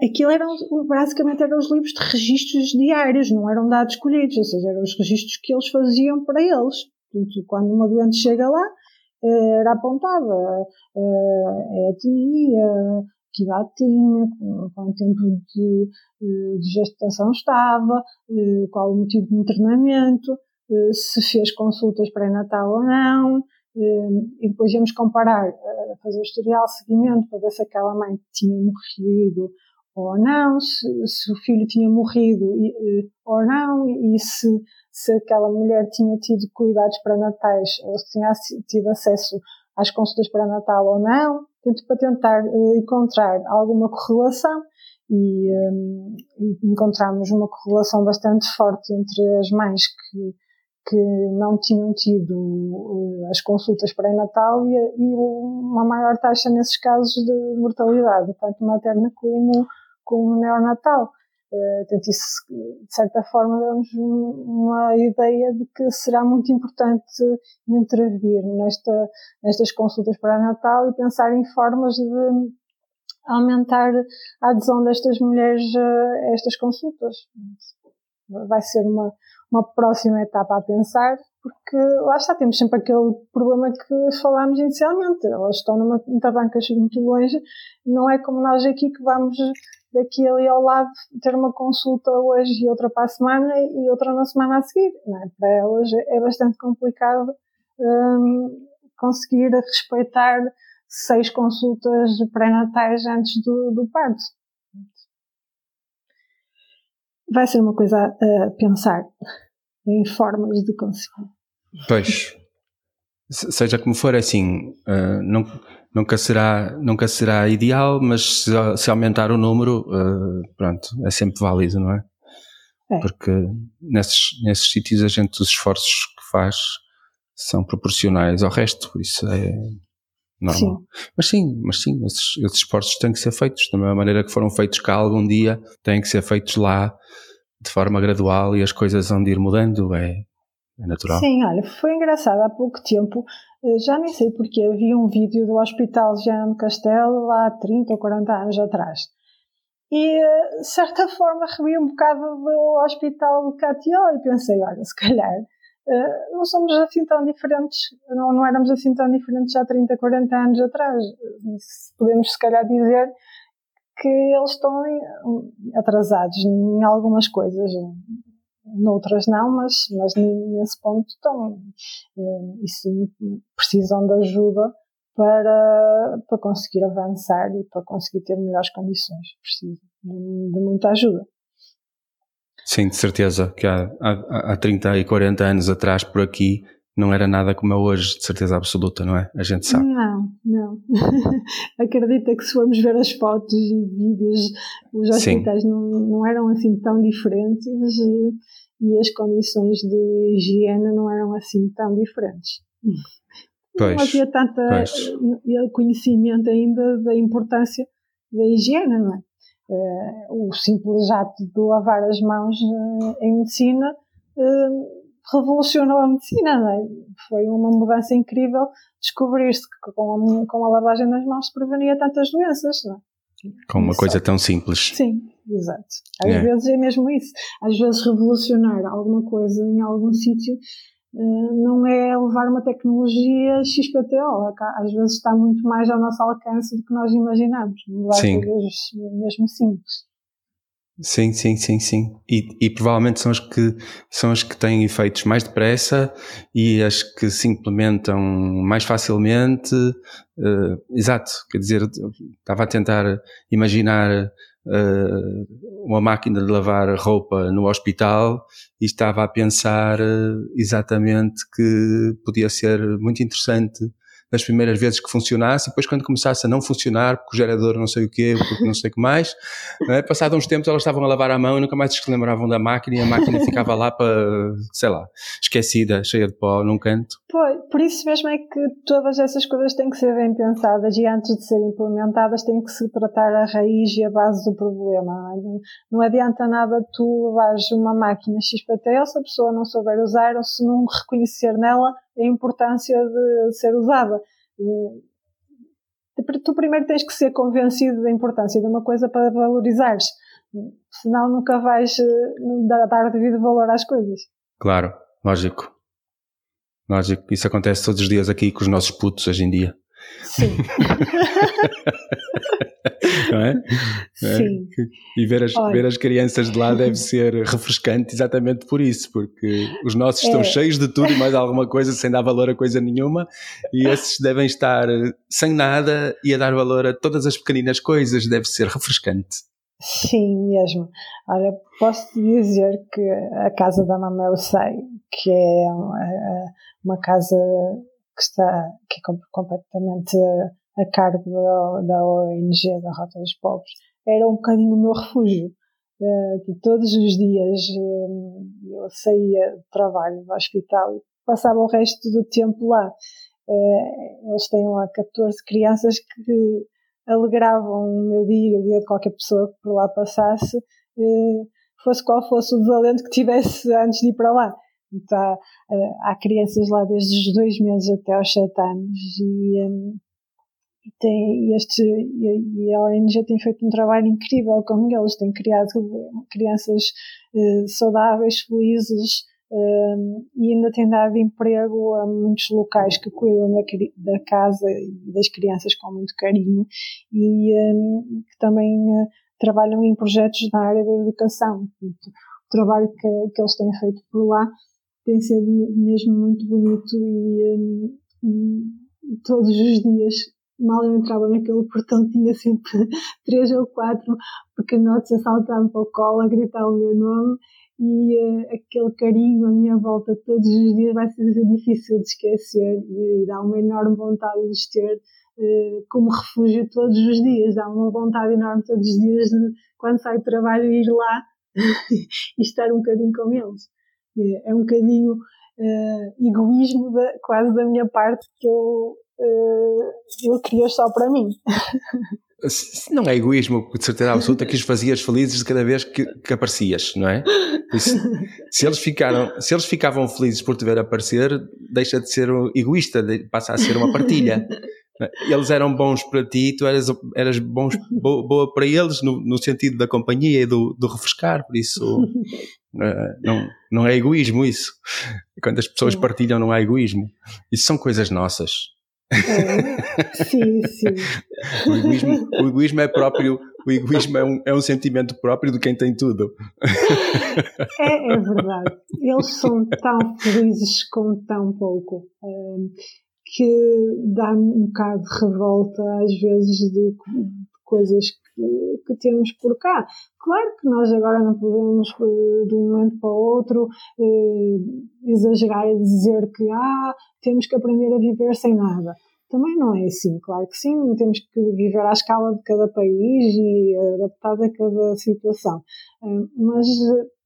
Aquilo eram, basicamente eram os livros de registros diários, não eram dados colhidos, ou seja, eram os registros que eles faziam para eles. Quando uma doente chega lá, eh, era apontada eh, a etnia, que idade tinha, quanto tempo de, de gestação estava, qual o motivo de internamento, se fez consultas pré-natal ou não, e depois íamos comparar, fazer o historial seguimento para ver se aquela mãe tinha morrido ou não, se, se o filho tinha morrido ou não, e se, se aquela mulher tinha tido cuidados pré-natais ou se tinha tido acesso às consultas pré-natal ou não, para tentar encontrar alguma correlação e, e encontramos uma correlação bastante forte entre as mães que que não tinham tido uh, as consultas pré-natal e, e, uma maior taxa nesses casos de mortalidade, tanto materna como, como neonatal. Uh, portanto, isso, de certa forma, dá-nos uma ideia de que será muito importante intervir nesta, nestas consultas pré-natal e pensar em formas de aumentar a adesão destas mulheres a estas consultas. Vai ser uma, uma próxima etapa a pensar, porque lá está, temos sempre aquele problema que falámos inicialmente. Elas estão numa, numa bancas muito longe, não é como nós aqui que vamos daqui ali ao lado ter uma consulta hoje e outra para a semana e outra na semana a seguir. É? Para elas é bastante complicado hum, conseguir respeitar seis consultas pré-natais antes do, do parto vai ser uma coisa a, pensar em formas de conseguir. Pois, seja como for, é assim, uh, não, nunca, será, nunca será ideal, mas se, se aumentar o número, uh, pronto, é sempre válido, não é? é? Porque nesses, nesses sítios a gente, os esforços que faz são proporcionais ao resto, por isso é normal. Sim. Mas sim, mas sim, esses, esses esforços têm que ser feitos da mesma maneira que foram feitos cá algum dia, têm que ser feitos lá de forma gradual e as coisas vão de ir mudando, é, é natural. Sim, olha, foi engraçado, há pouco tempo, eh, já nem sei porque, havia um vídeo do Hospital Jean Castelo há 30 ou 40 anos atrás. E, eh, de certa forma, revi um bocado do Hospital de Catió e pensei, olha, se calhar eh, não somos assim tão diferentes, não, não éramos assim tão diferentes há 30, 40 anos atrás. Podemos, se calhar, dizer que eles estão atrasados em algumas coisas, noutras não, mas, mas nesse ponto estão. Eh, e sim, precisam de ajuda para, para conseguir avançar e para conseguir ter melhores condições. Precisam de, de muita ajuda. Sim, de certeza que há, há, há 30 e 40 anos atrás por aqui não era nada como é hoje, de certeza absoluta, não é? A gente sabe. Não, não. [LAUGHS] Acredita que se formos ver as fotos e vídeos, os hospitais não, não eram assim tão diferentes e, e as condições de higiene não eram assim tão diferentes. [LAUGHS] Pois, não havia tanto conhecimento ainda da importância da higiene, não é? Uh, o simples ato de lavar as mãos uh, em medicina revolucionou a medicina, é? Foi uma mudança incrível descobrir-se que com a, com a lavagem das mãos se prevenia tantas doenças, não é? Com uma coisa tão simples. Sim, exato. Às é. vezes é mesmo isso. Às vezes revolucionar alguma coisa em algum sítio uh, não é levar uma tecnologia XPTO. Às vezes está muito mais ao nosso alcance do que nós imaginamos. Sim. coisas mesmo simples. Sim, sim, sim, sim. E, e provavelmente são as que são as que têm efeitos mais depressa e as que se implementam mais facilmente. Uh, exato, quer dizer, estava a tentar imaginar uh, uma máquina de lavar roupa no hospital e estava a pensar uh, exatamente que podia ser muito interessante nas primeiras vezes que funcionasse, e depois quando começasse a não funcionar, porque o gerador não sei o quê, porque não sei o que mais, é? passado uns tempos elas estavam a lavar a mão e nunca mais se lembravam da máquina e a máquina ficava lá para, sei lá, esquecida, cheia de pó num canto. Pois, por isso mesmo é que todas essas coisas têm que ser bem pensadas e antes de serem implementadas têm que se tratar a raiz e a base do problema. Não, é? não adianta nada tu levares uma máquina XPTO se a pessoa não souber usar ou se não reconhecer nela a importância de ser usada. Tu primeiro tens que ser convencido da importância de uma coisa para valorizares, senão nunca vais eh, dar devido valor às coisas. Claro, lógico. Lógico, isso acontece todos os dias aqui com os nossos putos hoje em dia. Sim. [LAUGHS] não é? é? Sim. E ver as, ver as crianças de lá deve ser refrescante exatamente por isso, porque os nossos é. estão cheios de tudo e mais alguma coisa sem dar valor a coisa nenhuma, e esses devem estar sem nada e a dar valor a todas as pequeninas coisas, deve ser refrescante. Sim, mesmo. Olha, posso dizer que a casa da mamãe eu sei que é uma casa que está que é completamente a cargo da, da ONG, da Rota dos Pobres, era um bocadinho o meu refúgio. Uh, todos os dias uh, eu saía do trabalho do hospital e passava o resto do tempo lá. Uh, eles têm lá 14 crianças que alegravam o meu dia, o dia de qualquer pessoa que por lá passasse, fosse qual fosse o desalento que tivesse antes de ir para lá. Há, há crianças lá desde os dois meses até aos sete anos e, um, e, tem, este, e a ONG tem feito um trabalho incrível com eles, tem criado crianças uh, saudáveis, felizes uh, e ainda tem dado emprego a muitos locais que cuidam da, da casa e das crianças com muito carinho e um, que também uh, trabalham em projetos na área da educação. o trabalho que, que eles têm feito por lá tem sido mesmo muito bonito e, um, e todos os dias mal eu entrava naquele [LAUGHS] portão tinha sempre [LAUGHS] três ou quatro pequenotes a saltar para o colo, a gritar o meu nome e uh, aquele carinho à minha volta todos os dias vai ser difícil de esquecer e, e dá uma enorme vontade de os ter uh, como refúgio todos os dias, dá uma vontade enorme todos os dias de, quando saio do trabalho ir lá [LAUGHS] e estar um bocadinho com eles. É, um bocadinho uh, egoísmo da, quase da minha parte que eu uh, eu queria só para mim. [LAUGHS] Não é egoísmo, de certeza absoluta, que os fazias felizes de cada vez que, que aparecias, não é? Se, se, eles ficaram, se eles ficavam felizes por te ver aparecer, deixa de ser egoísta, passa a ser uma partilha. Eles eram bons para ti, tu eras, eras bons, boa para eles no, no sentido da companhia e do, do refrescar, por isso não, não é egoísmo isso. Quando as pessoas partilham, não há egoísmo. Isso são coisas nossas. É, sim, sim. [LAUGHS] O egoísmo, o egoísmo é próprio, o egoísmo é um, é um sentimento próprio de quem tem tudo. É, é verdade. Eles são tão felizes com tão pouco. Um, que dá-me um bocado de revolta às vezes de, de coisas que, temos por cá. Claro que nós agora não podemos eh, de um momento para o outro eh, exagerar e dizer que ah, temos que aprender a viver sem nada. Também não é assim, claro que sim, temos que viver à escala de cada país e adaptado a cada situação. Eh, mas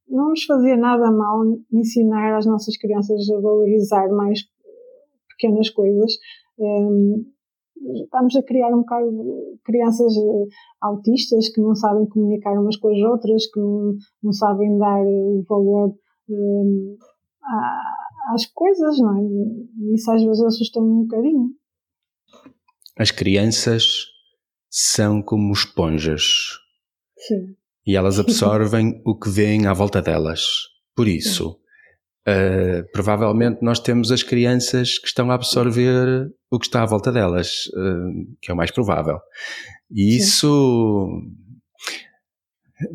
não nos fazia nada mal ensinar às nossas crianças a valorizar mais pequenas coisas. Estamos a criar um bocado crianças eh, autistas que não sabem comunicar umas com as outras, que não, não sabem dar o valor um, às coisas, não é? E isso às vezes assusta-me um bocadinho. As crianças são como esponjas. Sim. E elas absorvem o que vêm à volta delas. Por isso, Uh, provavelmente nós temos as crianças que estão a absorver o que está à volta delas, uh, que é o mais provável. E isso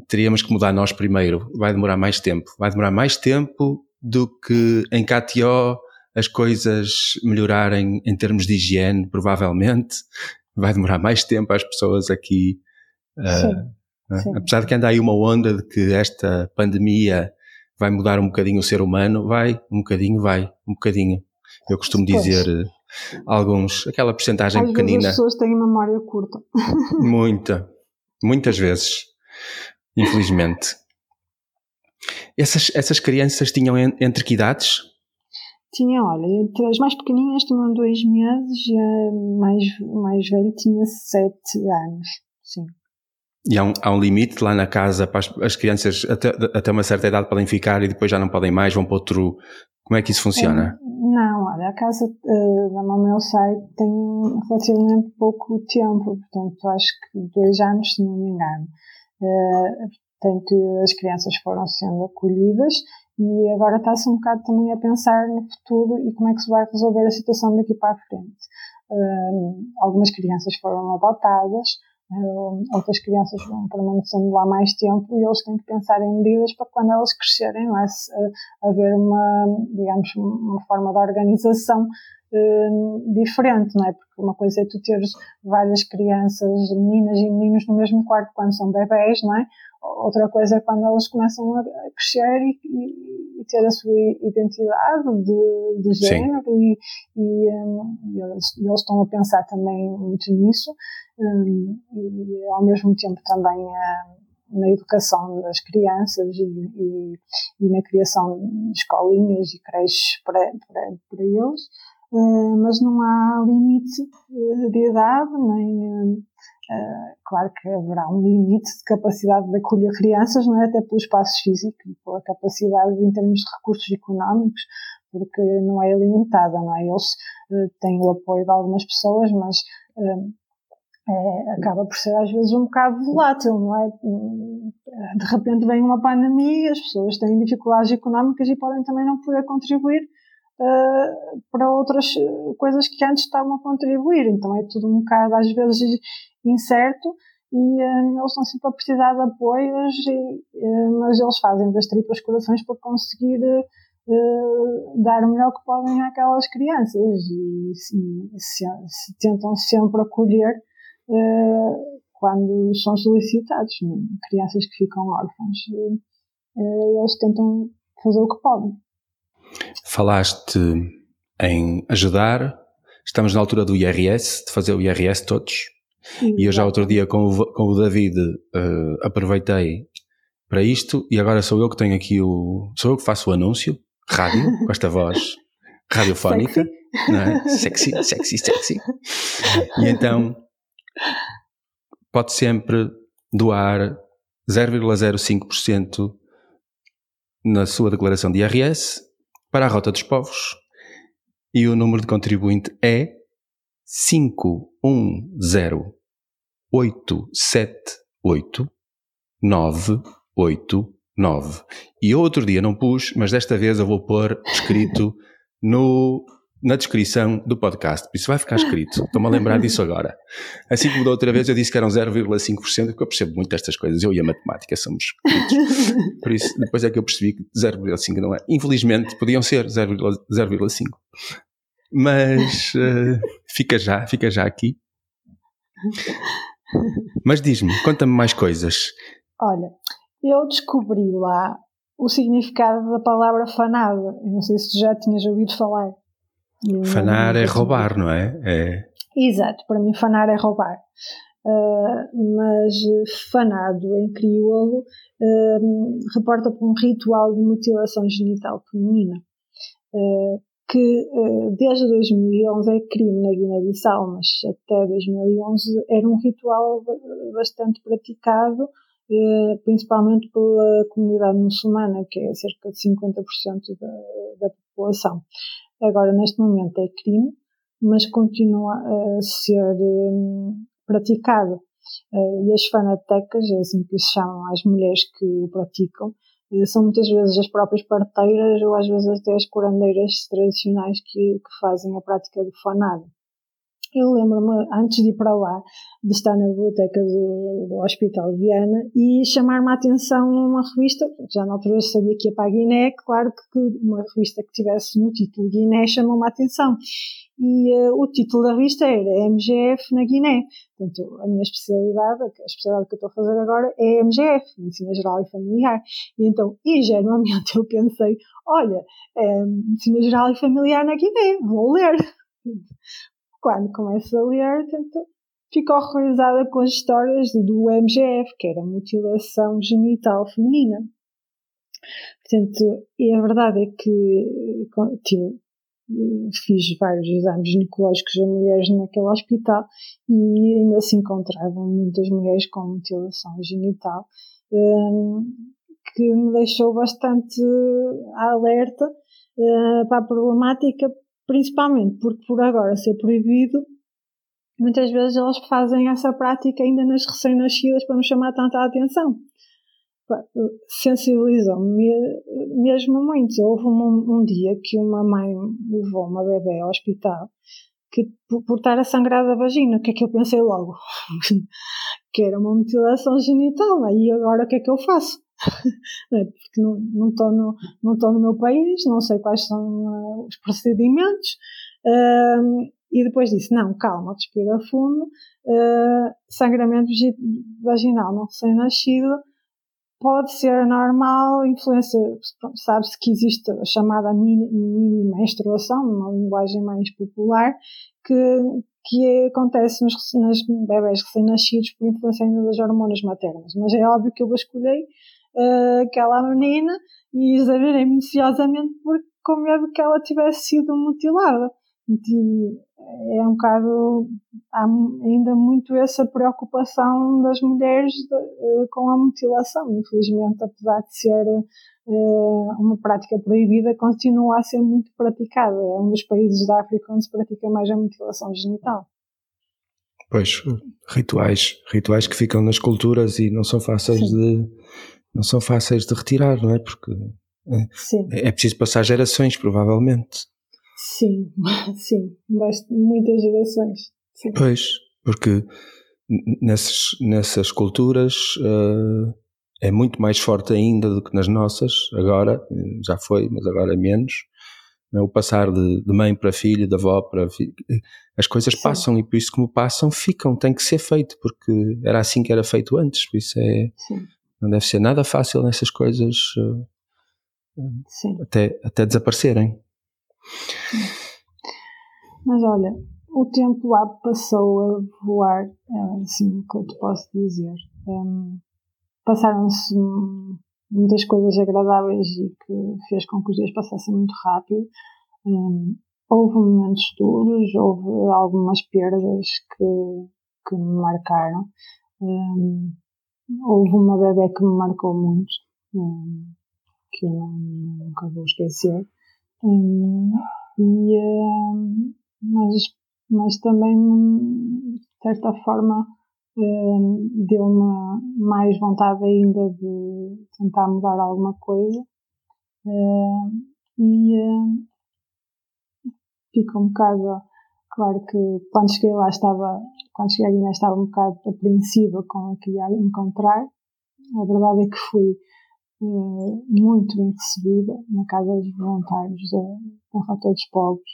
teríamos que mudar nós primeiro. Vai demorar mais tempo. Vai demorar mais tempo do que em KTO as coisas melhorarem em termos de higiene, provavelmente. Vai demorar mais tempo às pessoas aqui. Uh, sim, sim. Apesar de que anda aí uma onda de que esta pandemia vai mudar um bocadinho o ser humano? Vai, um bocadinho vai, um bocadinho. Eu costumo dizer pois. Eh, alguns, aquela porcentagem pequenina. as pessoas têm memória curta. [LAUGHS] Muita, muitas vezes, infelizmente. Essas, essas crianças tinham entre que idades? Tinha, olha, entre as mais pequeninas tinham dois meses e a mais, mais velha tinha sete anos, sim. E há um, há um limite lá na casa para as, as crianças até, até uma certa idade podem ficar e depois já não podem mais, vão para outro, Como é que isso funciona? Não, olha, a casa uh, da Mamel Sai tem relativamente pouco tempo, portanto, acho que dois anos, se não me engano. Uh, portanto, as crianças foram sendo acolhidas e agora está-se um bocado também a pensar no futuro e como é que se vai resolver a situação daqui para a frente. Uh, algumas crianças foram adotadas, outras crianças vão permanecendo lá mais tempo e eles têm que pensar em medidas para quando elas crescerem, não é? Se, uh, haver uma, digamos, uma forma de organização diferente, não é? Porque uma coisa é tu teres várias crianças, meninas e meninos no mesmo quarto quando são bebés, não é? Outra coisa é quando elas começam a crescer e, e, e ter a sua identidade de, de género e, um, e, eles, eles, estão a pensar também muito nisso um, e ao mesmo tempo também um, na educação das crianças e, e, na criação de escolinhas e creches para, para, para eles, mas não há limite eh, de idade nem Uh, claro que haverá um limite de capacidade de acolher crianças, não é? até pelo espaço físico e pela capacidade em termos de recursos económicos, porque não é ilimitada, não é? Eles têm o apoio de algumas pessoas, mas é, acaba por ser às vezes um bocado volátil, não é? De repente vem uma pandemia, as pessoas têm dificuldades económicas e podem também não poder contribuir Uh, para outras coisas que antes estavam a contribuir. Então é tudo um bocado, às vezes, incerto e uh, eles estão sempre a precisar de apoios, e, uh, mas eles fazem das tripas corações para conseguir uh, dar o melhor que podem àquelas crianças e, e se, se, tentam sempre acolher quando são solicitados. Né? Crianças que ficam órfãs, eles tentam fazer o que podem. Falaste em ajudar, estamos na altura do IRS, de fazer o IRS todos. E eu já outro dia com o, com o David uh, aproveitei para isto e agora sou eu que tenho aqui o. Sou eu que faço o anúncio, rádio, com esta voz radiofónica, sexy. não é? Sexy, sexy, sexy. E então pode sempre doar 0,05% na sua declaração de IRS para a Rota dos Povos e o número de contribuinte é 510 878 989. E outro dia não pus, mas desta vez eu vou pôr escrito no, na descrição do podcast. Isso vai ficar escrito. Estou-me a lembrar disso agora. Assim como da outra vez eu disse que eram 0,5%, porque eu percebo muito destas coisas. Eu e a matemática somos queridos. Por isso, depois é que eu percebi que 0,5 não é. Infelizmente, podiam ser 0,5. Mas uh, fica já, fica já aqui. Mas diz-me, conta-me mais coisas. Olha, eu descobri lá o significado da palavra fanada. não sei se já tinhas ouvido falar. Fanar é roubar, não é? é? Exato, para mim fanar é roubar. Uh, mas fanado em crioulo uh, reporta para um ritual de mutilação genital feminina. Uh, que desde 2011 é crime na Guiné-Bissau, mas até 2011 era um ritual bastante praticado, principalmente pela comunidade muçulmana, que é cerca de 50% da, da população. Agora, neste momento, é crime, mas continua a ser um, praticado. Uh, e as fanatecas, é assim que se chamam as mulheres que o praticam, são muitas vezes as próprias parteiras ou às vezes até as curandeiras tradicionais que, que fazem a prática do fanado. Eu lembro-me, antes de ir para lá, de estar na biblioteca do, do Hospital Viana e chamar-me a atenção uma revista, já na altura sabia que ia para a Guiné, claro que uma revista que tivesse no título Guiné chamou-me a atenção e uh, o título da revista era MGF na Guiné. Portanto, a minha especialidade, a especialidade que eu estou a fazer agora é MGF, Medicina Geral e Familiar. E então, ingenuamente, [LAUGHS] eu pensei, olha, é Medicina Geral e Familiar na Guiné, vou ler. Quando começo a ler, tento, fico horrorizada com as histórias do MGF, que era mutilação genital feminina. Portanto, e a verdade é que tive, fiz vários exames ginecológicos a mulheres naquele hospital e ainda se encontravam muitas mulheres com mutilação genital, um, que me deixou bastante alerta uh, para a problemática, principalmente porque por agora ser proibido, muitas vezes elas fazem essa prática ainda nas recém-nascidas para não chamar tanta atenção. Sensibilizam-me mesmo muito. Houve um, um, dia que uma mãe levou uma bebê ao hospital que por, por estar a sangrar da vagina, o que é que eu pensei logo? [LAUGHS] que era uma mutilação genital, né? e agora o que é que eu faço? [LAUGHS] é? Porque não estou no, não no meu país, não sei quais são uh, os procedimentos, uh, e depois disse, não, calma, respira fundo, uh, sangramento vaginal não recém-nascido, pode ser normal, influência, sabe-se que existe a chamada mini, mini menstruação, numa linguagem mais popular, que, que acontece nos, nas bebés recém-nascidos por influência ainda das hormonas maternas. Mas é óbvio que eu basculhei uh, aquela menina e exagerei minuciosamente porque com medo que ela tivesse sido mutilada. E é um bocado, há ainda muito essa preocupação das mulheres de, uh, com a mutilação. Infelizmente, apesar de ser uh, uma prática proibida, continua a ser muito praticada. É um dos países da África onde se pratica mais a mutilação genital. Pois, rituais, rituais que ficam nas culturas e não são fáceis Sim. de não são fáceis de retirar, não é? Porque é, é preciso passar gerações, provavelmente. Sim, [LAUGHS] sim, muitas gerações. Sim. Pois, porque nessas, nessas culturas uh, é muito mais forte ainda do que nas nossas, agora, já foi, mas agora é menos. É? O passar de, de, mãe para filho, de avó para filho, as coisas Sim. passam e por isso, como passam, ficam, tem que ser feito, porque era assim que era feito antes, por isso é. Sim. Não deve ser nada fácil nessas coisas uh, até, até desaparecerem. Mas olha, o tempo lá passou a voar, é assim o que eu te posso dizer. Um, Passaram-se muitas coisas agradáveis e que fez com que os dias passassem muito rápido. Um, houve momentos duros, houve algumas perdas que, que me marcaram. Um, houve uma bebê que me marcou muito, um, que eu nunca vou esquecer. Um, e, um, mas, mas também, de certa forma, um, deu-me mais vontade ainda de tentar mudar alguma coisa. E fico um bocado, claro que quando cheguei lá estava, quando cheguei Guiné estava um bocado apreensiva com o que ia encontrar. A verdade é que fui uh, muito bem recebida na Casa dos Voluntários da, Rota dos Povos.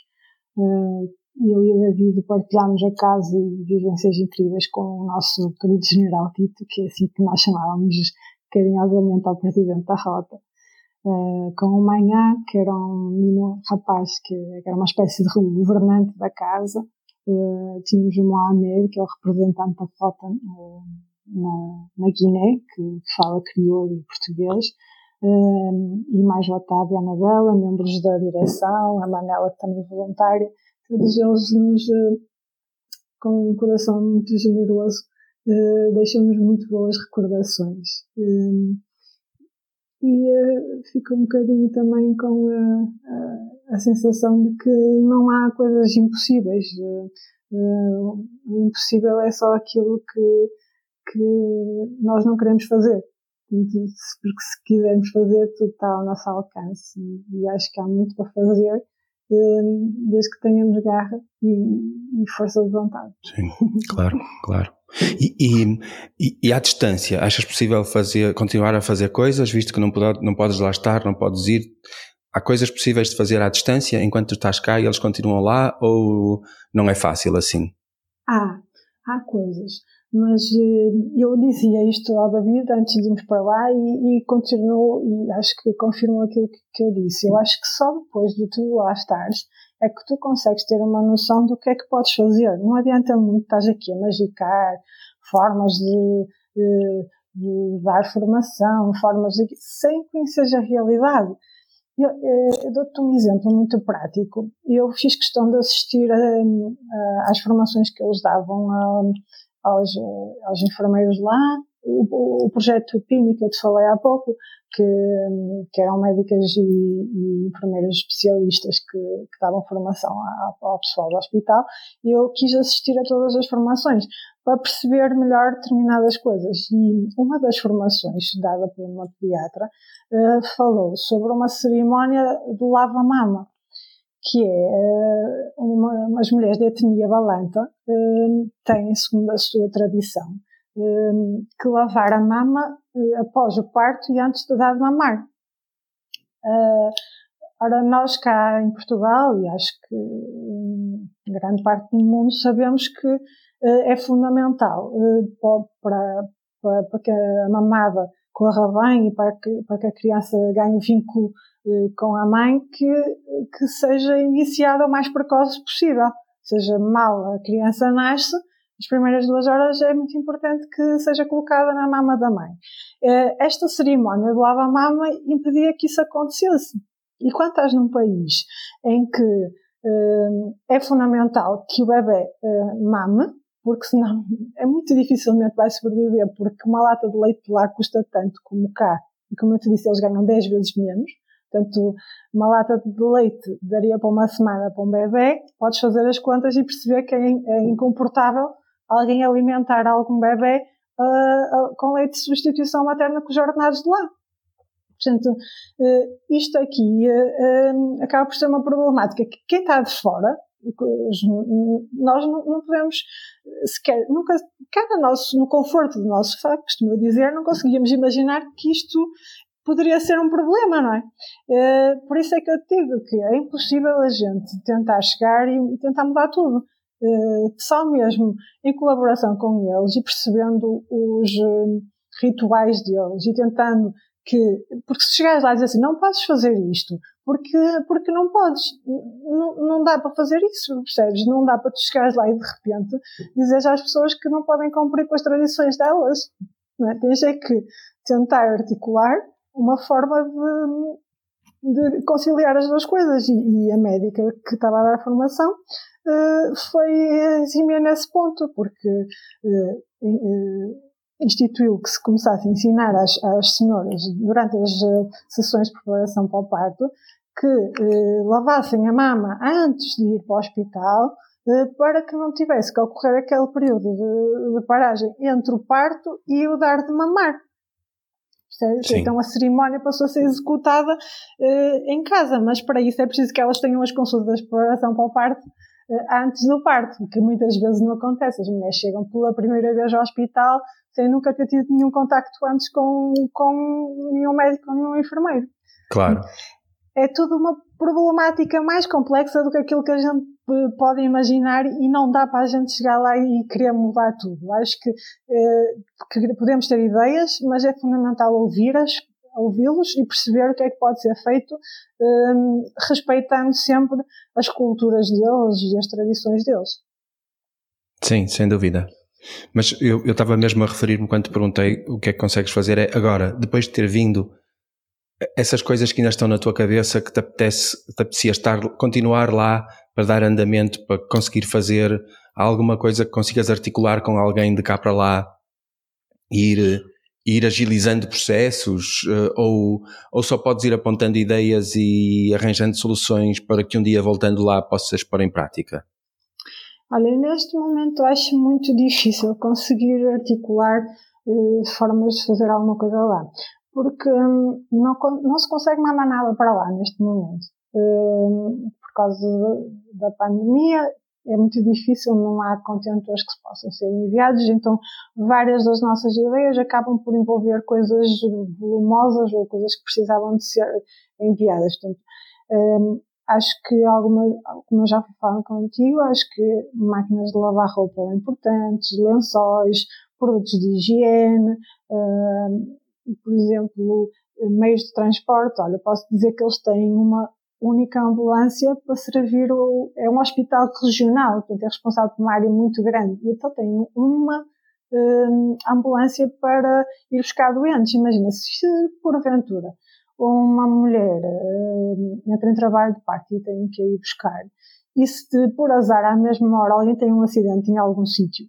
Uh, eu e o David partilhámos a casa e vivências incríveis com o nosso querido General Tito, que é assim que nós chamávamos carinhosamente ao Presidente da Rota. Uh, com o Manhã, que era um menino rapaz que era uma espécie de governante da casa. Uh, tínhamos o Mohamed, que é o representante da Rota uh, na, na Guiné, que fala crioulo e português, e mais o Otávio e a Anabela, membros da direção, a Manela também voluntária, todos eles nos, com um coração muito generoso, deixam-nos muito boas recordações. E uh, fico um bocadinho também com a, a, a, sensação de que não há coisas impossíveis. Uh, o impossível é só aquilo que que nós não queremos fazer. Porque se quisermos fazer, tudo está ao nosso alcance. E, acho que há muito para fazer, desde que tenhamos garra e, e força de vontade. Sim, claro, claro. E, e, e, à distância, achas possível fazer, continuar a fazer coisas, visto que não, pode, não podes lá estar, não podes ir? Há coisas possíveis de fazer à distância enquanto tu estás cá e eles continuam lá ou não é fácil assim? Há, há coisas. Mas eh, eu dizia isto ao David antes de irmos para lá e, e continuou, e acho que confirmou aquilo que, que, eu disse. Eu acho que só depois de tu lá estares é que tu consegues ter uma noção do que é que podes fazer. Não adianta muito estar aqui a magicar formas de, de, de dar formação, formas de, sem conhecer a realidade. Eu, eh, eu dou-te um exemplo muito prático. Eu fiz questão de assistir a, às formações que eles davam a, aos, aos enfermeiros lá o, projeto PIMI que eu te falei há pouco, que, que eram médicas e, e enfermeiras especialistas que, que davam formação ao pessoal do hospital, e eu quis assistir a todas as formações para perceber melhor determinadas coisas. E uma das formações dada por uma pediatra uh, falou sobre uma cerimónia do lava-mama, que é uh, uma, umas mulheres de etnia balanta uh, têm, segundo a sua tradição, que lavar a mama após o parto e antes de dar de mamar. Ora, nós cá em Portugal, e acho que em grande parte do mundo, sabemos que é fundamental para, para, para que a mamada corra bem e para que, para que a criança ganhe o vínculo com a mãe que, que seja iniciada o mais precoce possível. Seja mal a criança nasce, as primeiras duas horas é muito importante que seja colocada na mama da mãe. Esta cerimónia do lava-mama impedia que isso acontecesse. E quando estás num país em que é fundamental que o bebê mame, porque senão [LAUGHS] é muito dificilmente vai sobreviver, porque uma lata de leite lá custa tanto como cá, e como eu te disse, eles ganham 10 vezes menos. Portanto, uma lata de leite daria para uma semana para um bebê, podes fazer as contas e perceber que é, é incomportável alguém alimentar algum bebê uh, uh, com leite de substituição materna com os ordenados de lá. Portanto, uh, isto aqui acaba por ser uma problemática que quem está de fora nós não, podemos sequer, nunca, cada nosso, no conforto do nosso sofá, costumo dizer, não conseguíamos imaginar que isto poderia ser um problema, não é? Por isso é que eu digo que é impossível a gente tentar chegar e tentar mudar tudo. Uh, só mesmo em colaboração com eles e percebendo os uh, rituais deles e tentando que, porque se chegares lá e dizer assim, não podes fazer isto, porque, porque não podes, não, não dá para fazer isso, percebes? Não dá para tu chegares lá e de repente dizeres às pessoas que não podem cumprir com as tradições delas. Não é? Tens é que tentar articular uma forma de, de conciliar as duas coisas. E, e, a médica que estava a dar a formação foi eximia nesse ponto, porque uh, uh, instituiu que se começasse a ensinar às, às senhoras, durante as sessões de preparação para o parto, que eh, lavassem a mama antes de ir para o hospital eh, para que não tivesse que ocorrer aquele período de, de, paragem entre o parto e o dar de mamar. Então a cerimónia passou a ser executada eh, em casa, mas para isso é preciso que elas tenham as consultas de preparação para o parto eh, antes do parto, que muitas vezes não acontece. As mulheres chegam pela primeira vez ao hospital sem nunca ter tido nenhum contacto antes com, com nenhum médico ou nenhum enfermeiro. Claro é tudo uma problemática mais complexa do que aquilo que a gente eh, pode imaginar e não dá para a gente chegar lá e querer mudar tudo. Acho que, eh, que podemos ter ideias, mas é fundamental ouvi-las, ouvi-los e perceber o que é que pode ser feito, eh, respeitando sempre as culturas deles e as tradições deles. Sim, sem dúvida. Mas eu, eu estava mesmo a referir-me quando te perguntei o que é que consegues fazer é agora, depois de ter vindo essas coisas que ainda estão na tua cabeça que te apetece, te apetecia estar, continuar lá para dar andamento, para conseguir fazer alguma coisa que consigas articular com alguém de cá para lá, ir, ir agilizando processos, eh, ou, ou só podes ir apontando ideias e arranjando soluções para que um dia voltando lá possas pôr em prática? Olha, neste momento acho muito difícil conseguir articular eh, formas de fazer alguma coisa lá porque hum, não, não se consegue mandar nada para lá neste momento. Hum, por causa da pandemia, é muito difícil, não há contentores que possam ser enviados, então várias das nossas ideias acabam por envolver coisas volumosas ou coisas que precisavam de ser enviadas. Portanto, hum, acho que alguma, como eu já fui falando contigo, acho que máquinas de lavar roupa eram importantes, lençóis, produtos de higiene, por exemplo, meios de transporte, olha, posso dizer que eles têm uma única ambulância para servir o, é um hospital regional, portanto é responsável por uma área muito grande, e então tem uma um, ambulância para ir buscar doentes. Imagina, se porventura uma mulher um, entra em trabalho de parto e tem que ir buscar, e se por azar à mesma hora alguém tem um acidente em algum sítio,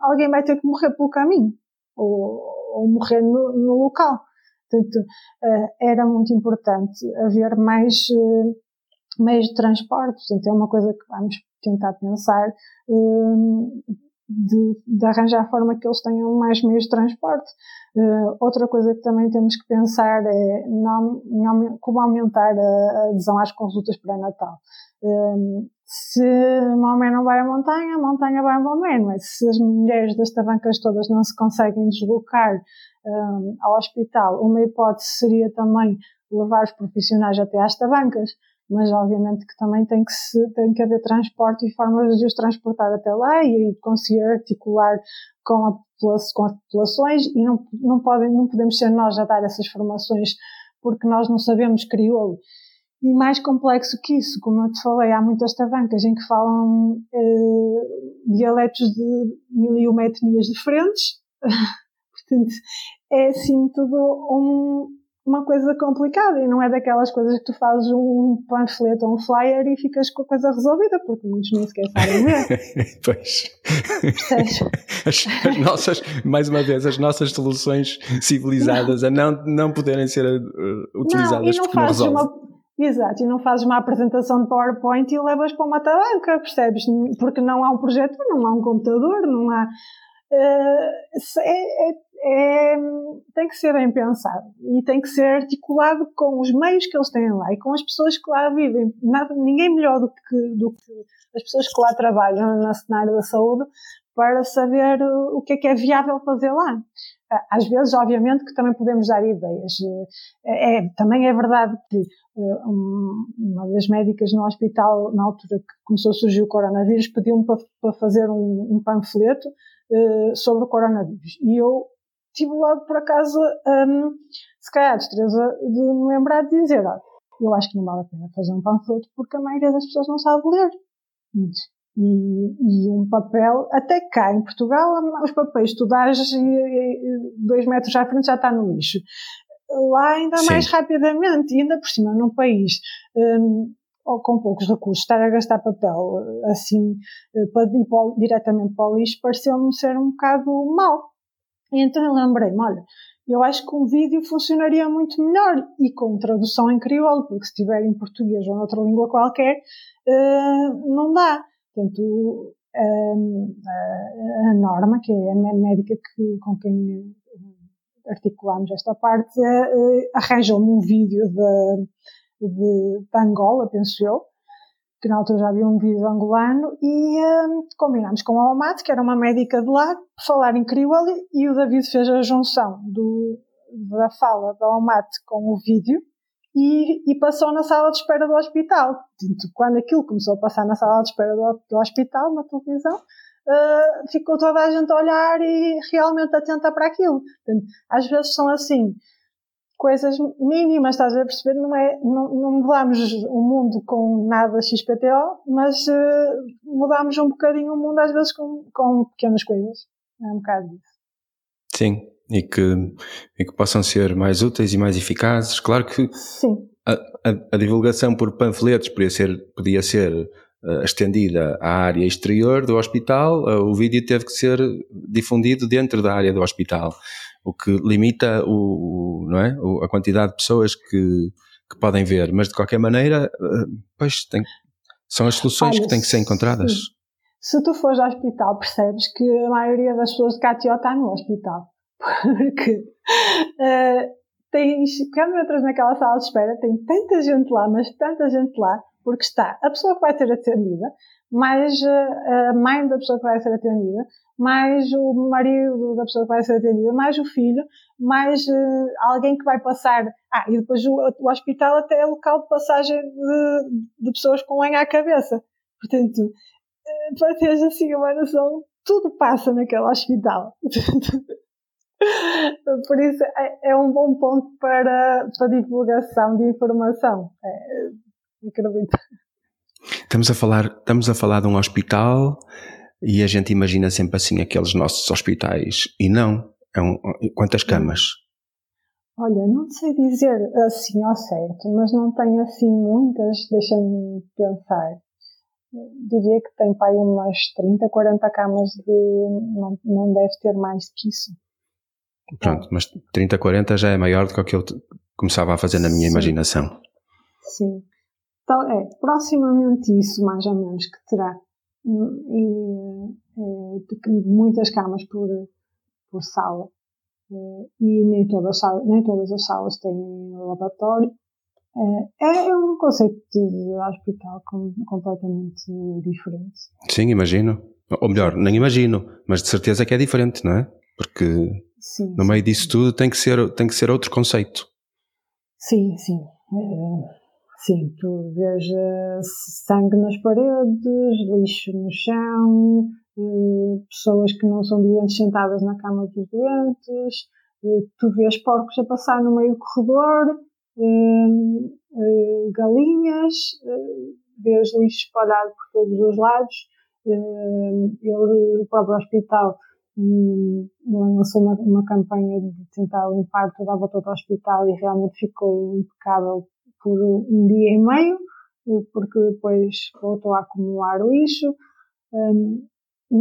alguém vai ter que morrer pelo caminho. ou, ou morrer no, no local. Portanto, uh, era muito importante haver mais uh, meios de transporte. Portanto, é uma coisa que vamos tentar pensar de, de, arranjar a forma que eles tenham mais meios de transporte. Outra coisa que também temos que pensar é como aumentar a, adesão às consultas pré-natal. Se Maomé não vai à montanha, a montanha vai a Maomé, é? Se as mulheres das tavancas todas não se conseguem deslocar um, ao hospital, uma hipótese seria também levar os profissionais até às tavancas mas obviamente que também tem que, se, tem que haver transporte e formas de os transportar até lá e conseguir articular com, a, com as populações e não, não, podem, não podemos ser nós a dar essas formações porque nós não sabemos crioulo. E mais complexo que isso, como eu te falei, há muitas tavancas em que falam eh, dialetos de mil e uma etnias diferentes. [LAUGHS] Portanto, é assim tudo um, uma coisa complicada e não é daquelas coisas que tu fazes um panfleto ou um flyer e ficas com a coisa resolvida, porque muitos nem sequer sabem ver. [LAUGHS] pois. As, as, nossas, mais uma vez, as nossas soluções civilizadas não. a não, não poderem ser utilizadas não, e não fazes não uma Exato, e não fazes uma apresentação de PowerPoint e levas para uma tabanca, percebes? Porque não há um projetor, não há um computador, não há. Uh, é, é é, tem que ser bem pensado e tem que ser articulado com os meios que eles têm lá e com as pessoas que lá vivem. Nada, ninguém melhor do que, do que as pessoas que lá trabalham no cenário da saúde para saber o que é que é viável fazer lá. Às vezes, obviamente, que também podemos dar ideias. É, é também é verdade que eh, uma das médicas no hospital, na altura que começou a surgir o coronavírus, pediu-me para, para fazer um, um panfleto uh, sobre o coronavírus. E eu tive logo por acaso, um, se calhar, destreza de me lembrar de dizer, olha, eu acho que não vale a pena fazer um panfleto porque a maioria das pessoas não sabe ler. E, e um papel, até cá em Portugal, os papéis tu dás e, dois metros à frente já está no lixo. Lá ainda Sim. mais rapidamente, e ainda por cima num país um, ou com poucos recursos, estar a gastar papel assim eh, para ir diretamente para o lixo pareceu-me ser um bocado mau. E então eu lembrei-me, olha, eu acho que um vídeo funcionaria muito melhor e com tradução em crioulo, porque se estiver em português ou noutra língua qualquer, uh, não dá. Portanto, uh, a norma, que é a médica que, com quem articulamos esta parte, uh, arranjou-me um vídeo de, de, de Angola, penso eu, que na altura já havia um vídeo angolano, e um, combinámos com a Almaty, que era uma médica de lá, falar em crioulo, e o David fez a junção do, da fala da Almaty com o vídeo, e, e, passou na sala de espera do hospital. Quando aquilo começou a passar na sala de espera do, do hospital, na televisão, uh, ficou toda a gente a olhar e realmente atenta para aquilo. Portanto, às vezes são assim, coisas mínimas, estás a perceber? Não, é, não, não mudamos o mundo com nada XPTO, mas uh, mudamos um bocadinho o mundo às vezes com, com pequenas coisas. É um bocado isso. Sim, e que, e que possam ser mais úteis e mais eficazes. Claro que a, a, a, divulgação por panfletos podia ser, podia ser uh, estendida à área exterior do hospital, uh, o vídeo teve que ser difundido dentro da área do hospital o que limita o, o não é? O, a quantidade de pessoas que, que podem ver. Mas de qualquer maneira, eh, pois tem, são as soluções Olha, que têm que ser encontradas. Se, se tu fores ao hospital, percebes que a maioria das pessoas de KTO está no hospital. Porque uh, tens, quando entras naquela sala de espera, tem tanta gente lá, mas tanta gente lá, porque está a pessoa que vai ser atendida, mais uh, a mãe da pessoa que vai ser atendida, mais o marido da pessoa que vai ser atendida, mais o filho, mais uh, alguém que vai passar. Ah, e depois o, o hospital até é local de passagem de, de pessoas com lenha à cabeça. Portanto, uh, para teres assim uma noção, tudo passa naquele hospital. [LAUGHS] [LAUGHS] Por isso é, é, um bom ponto para, para divulgação de informação. É, acredito. Estamos a falar, estamos a falar de um hospital e a gente imagina sempre assim aqueles nossos hospitais. E não. É um, quantas camas? Olha, não sei dizer assim ao certo, mas não tem assim muitas, deixa-me pensar. Diria que tem para aí umas 30, 40 camas de. Não, não deve ter mais que isso. Pronto, mas 30, 40 já é maior do que o que eu começava a fazer na minha Sim. imaginação. Sim. Então, é, proximamente isso, mais ou menos, que terá. E, é, muitas camas por, por sala. É, e nem todas, nem todas as salas têm lavatório. É, é um conceito de hospital com, completamente diferente. Sim, imagino. Ou melhor, nem imagino, mas de certeza que é diferente, não é? Porque sim, no meio sim. disso tudo tem que ser, tem que ser outro conceito. Sim, sim. É, sim, tu vês uh, sangue nas paredes, lixo no chão, uh, pessoas que não são doentes sentadas na cama dos doentes, uh, tu vês porcos a passar no meio do corredor, galinhas, vês lixo espalhado por todos os lados. ele, o próprio hospital lançou uma, uma campanha de tentar limpar toda a volta do hospital e realmente ficou impecável por um dia e meio, porque depois voltou a acumular lixo. Um,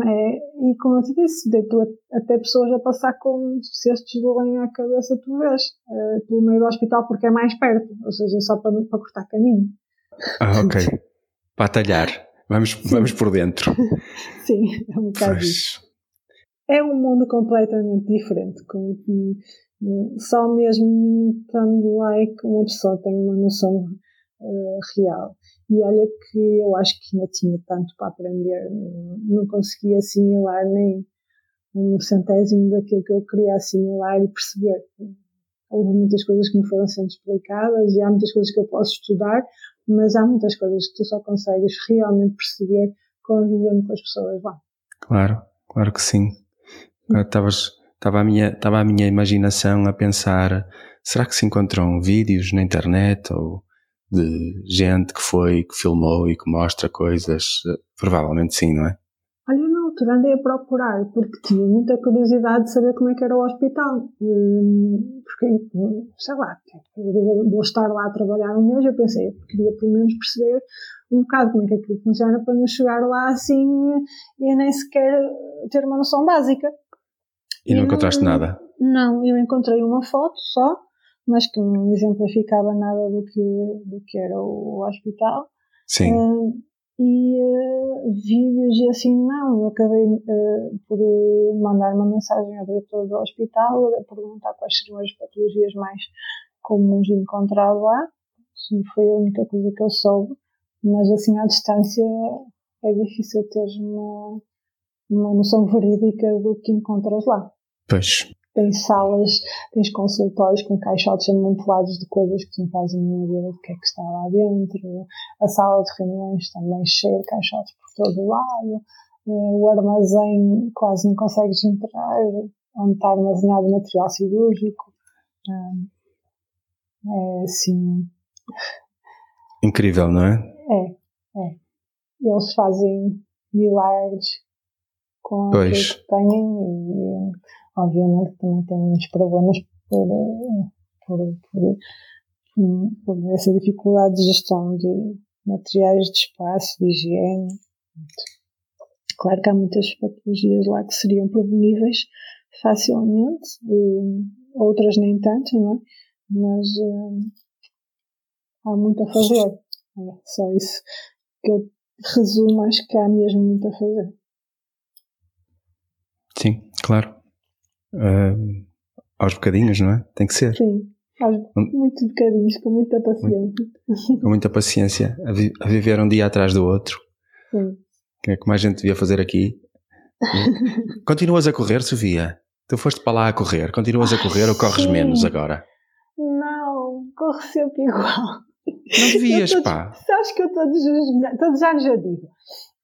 é, e como eu te disse, deitou até pessoas a passar com cestos de lenha à cabeça, tu vês, uh, pelo meio do hospital, porque é mais perto, ou seja, só para, para cortar caminho. Ah, ok. [LAUGHS] para talhar. Vamos, vamos por dentro. Sim, é um bocado isso é um mundo completamente diferente. Com, só mesmo estando lá é que uma pessoa tem uma noção uh, real. E olha que eu acho que ainda tinha tanto para aprender, não conseguia assimilar nem um centésimo daquilo que eu queria assimilar e perceber. Houve muitas coisas que me foram sendo explicadas e há muitas coisas que eu posso estudar, mas há muitas coisas que tu só consegues realmente perceber convivendo com as pessoas lá. Claro, claro que sim. Estava a, minha, estava a minha imaginação a pensar: será que se encontram vídeos na internet ou de gente que foi, que filmou e que mostra coisas? Provavelmente sim, não é? Olha, na altura andei a procurar porque tinha muita curiosidade de saber como é que era o hospital. Hum, porque, sei lá, vou estar lá a trabalhar um mês. Eu pensei, queria pelo menos perceber um bocado como é que aquilo funciona para não chegar lá assim e nem sequer ter uma noção básica. E não encontraste nada? Não, eu encontrei uma foto só, mas que não exemplificava nada do que, do que era o, hospital. Sim. Uh, e uh, vídeos e assim não. Eu acabei uh, por mandar uma mensagem ao diretor do hospital a perguntar quais seriam as patologias mais comuns de encontrar lá. Sim, foi a única coisa que eu soube. Mas assim à distância é difícil ter uma, uma noção verídica do que encontras lá. Pois. Tens salas, tens consultórios com caixotes amontoados de coisas que tu não fazes a minha ideia do que é que está lá dentro. A sala de reuniões também cheia de caixotes por todo o lado. Eh, o armazém quase não consegues entrar, onde está armazenado material cirúrgico. Eh, é assim. Incrível, não é? É, é. Eles fazem milagres com pois. que têm e obviamente também tem muitos problemas por, por, por, por essa dificuldade de gestão de materiais de espaço, de higiene. Claro que há muitas patologias lá que seriam preveníveis facilmente, outras nem tanto, não é? Mas há muito a fazer. É só isso que eu resumo, acho que há mesmo muito a fazer. Sim, claro uh, aos bocadinhos, não é? Tem que ser. Sim, aos muito bocadinhos, com muita paciência. Com muita paciência, a, vi a viver um dia atrás do outro. Sim. Que é como a gente devia fazer aqui. Continuas a correr, Sofia? Tu foste para lá a correr. Continuas a correr ou corres Sim. menos agora? Não, corro sempre igual. Não devias, todos, pá. Sabes que eu todos os, todos os anos já digo.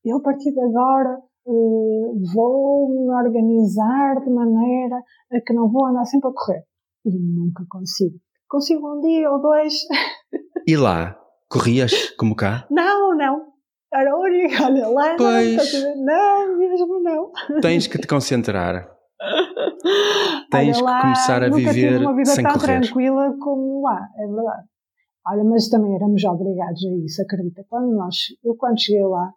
Eu a partir de agora vou me organizar de maneira a que não vou andar sempre a correr. E nunca consigo. Consigo um dia ou dois. [LAUGHS] E lá? Corrias como cá? Não, não. Era única, olha lá. Pois. Não, mesmo não. Tens que te concentrar. [LAUGHS] Tens lá, que começar a viver uma vida sem tão correr. tranquila como lá, é verdade. Olha, mas também éramos obrigados a isso, acredita. Quando nós, eu quando cheguei lá,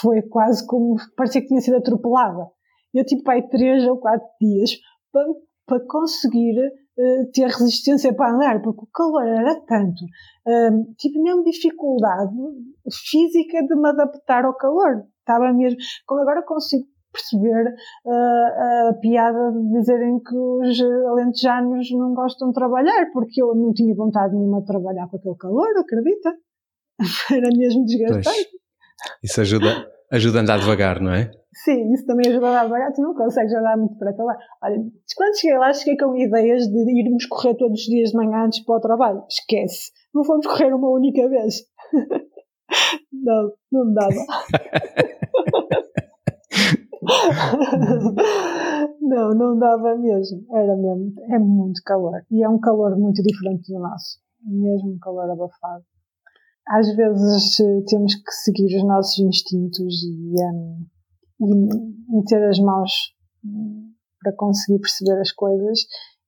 foi quase como parecia que tinha sido atropelada. Eu tive aí três ou quatro dias para, para conseguir uh, ter resistência para andar, porque o calor era tanto. Uh, tive mesmo dificuldade física de me adaptar ao calor. Estava mesmo. Agora consigo perceber uh, a piada de dizerem que os alentejanos não gostam de trabalhar, porque eu não tinha vontade nenhuma de trabalhar com aquele calor, acredita? [LAUGHS] Era mesmo desgastante. Pois, isso ajuda, ajuda a andar devagar, não é? Sim, isso também ajuda a andar devagar. Tu não consegues andar muito para lá. Olha, quando cheguei lá, cheguei com ideias de irmos correr todos os dias de manhã antes para o trabalho. Esquece. Não fomos correr uma única vez. [LAUGHS] não, não dava. [LAUGHS] não, não dava mesmo. Era mesmo. É muito calor. E é um calor muito diferente do nosso. Mesmo um calor abafado. Às vezes temos que seguir os nossos instintos e, um, e meter as mãos hum, para conseguir perceber as coisas.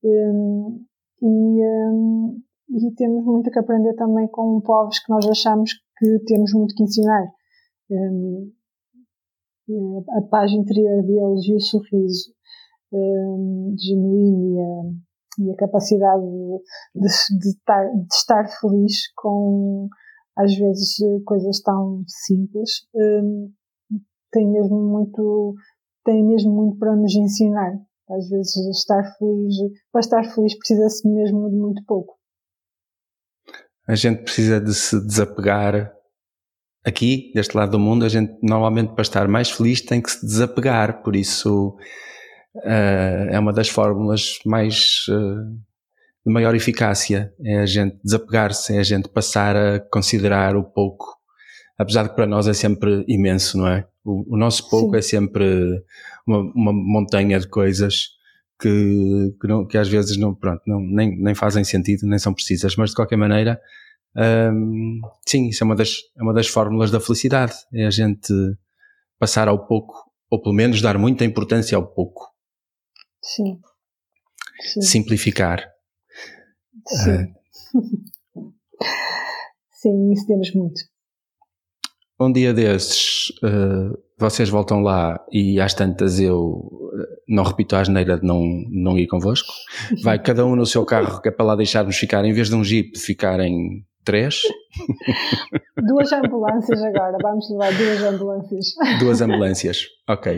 Um, e, um, e temos muito que aprender também com povos que nós achamos que temos muito que ensinar. Um, a paz interior deles e o sorriso genuíno e a, e a capacidade de, de, de, estar, de, estar, feliz com, às vezes, coisas tão simples, um, tem mesmo muito, tem mesmo muito para nos ensinar. Às vezes, estar feliz, para estar feliz precisa-se mesmo de muito pouco. A gente precisa de se desapegar aqui, deste lado do mundo, a gente normalmente para estar mais feliz tem que se desapegar, por isso uh, é uma das fórmulas mais uh, de maior eficácia, é a gente desapegar-se, é a gente passar a considerar o pouco, apesar de que para nós é sempre imenso, não é? O, o nosso pouco Sim. é sempre uma, uma, montanha de coisas que, que, não, que às vezes não, pronto, não, nem, nem fazem sentido, nem são precisas, mas de qualquer maneira um, sim, isso é uma, das, é uma das fórmulas da felicidade. É a gente passar ao pouco, ou pelo menos dar muita importância ao pouco. Sim. sim. Simplificar. Sim. Uh, [LAUGHS] sim, isso temos muito. Um dia desses, uh, vocês voltam lá e às tantas eu não repito a asneira de não, não ir convosco. Vai cada um no seu carro, que é para lá deixarmos ficar, em vez de um jeep, ficarem Três? Duas ambulâncias agora, vamos levar duas ambulâncias. Duas [LAUGHS] ambulâncias, ok.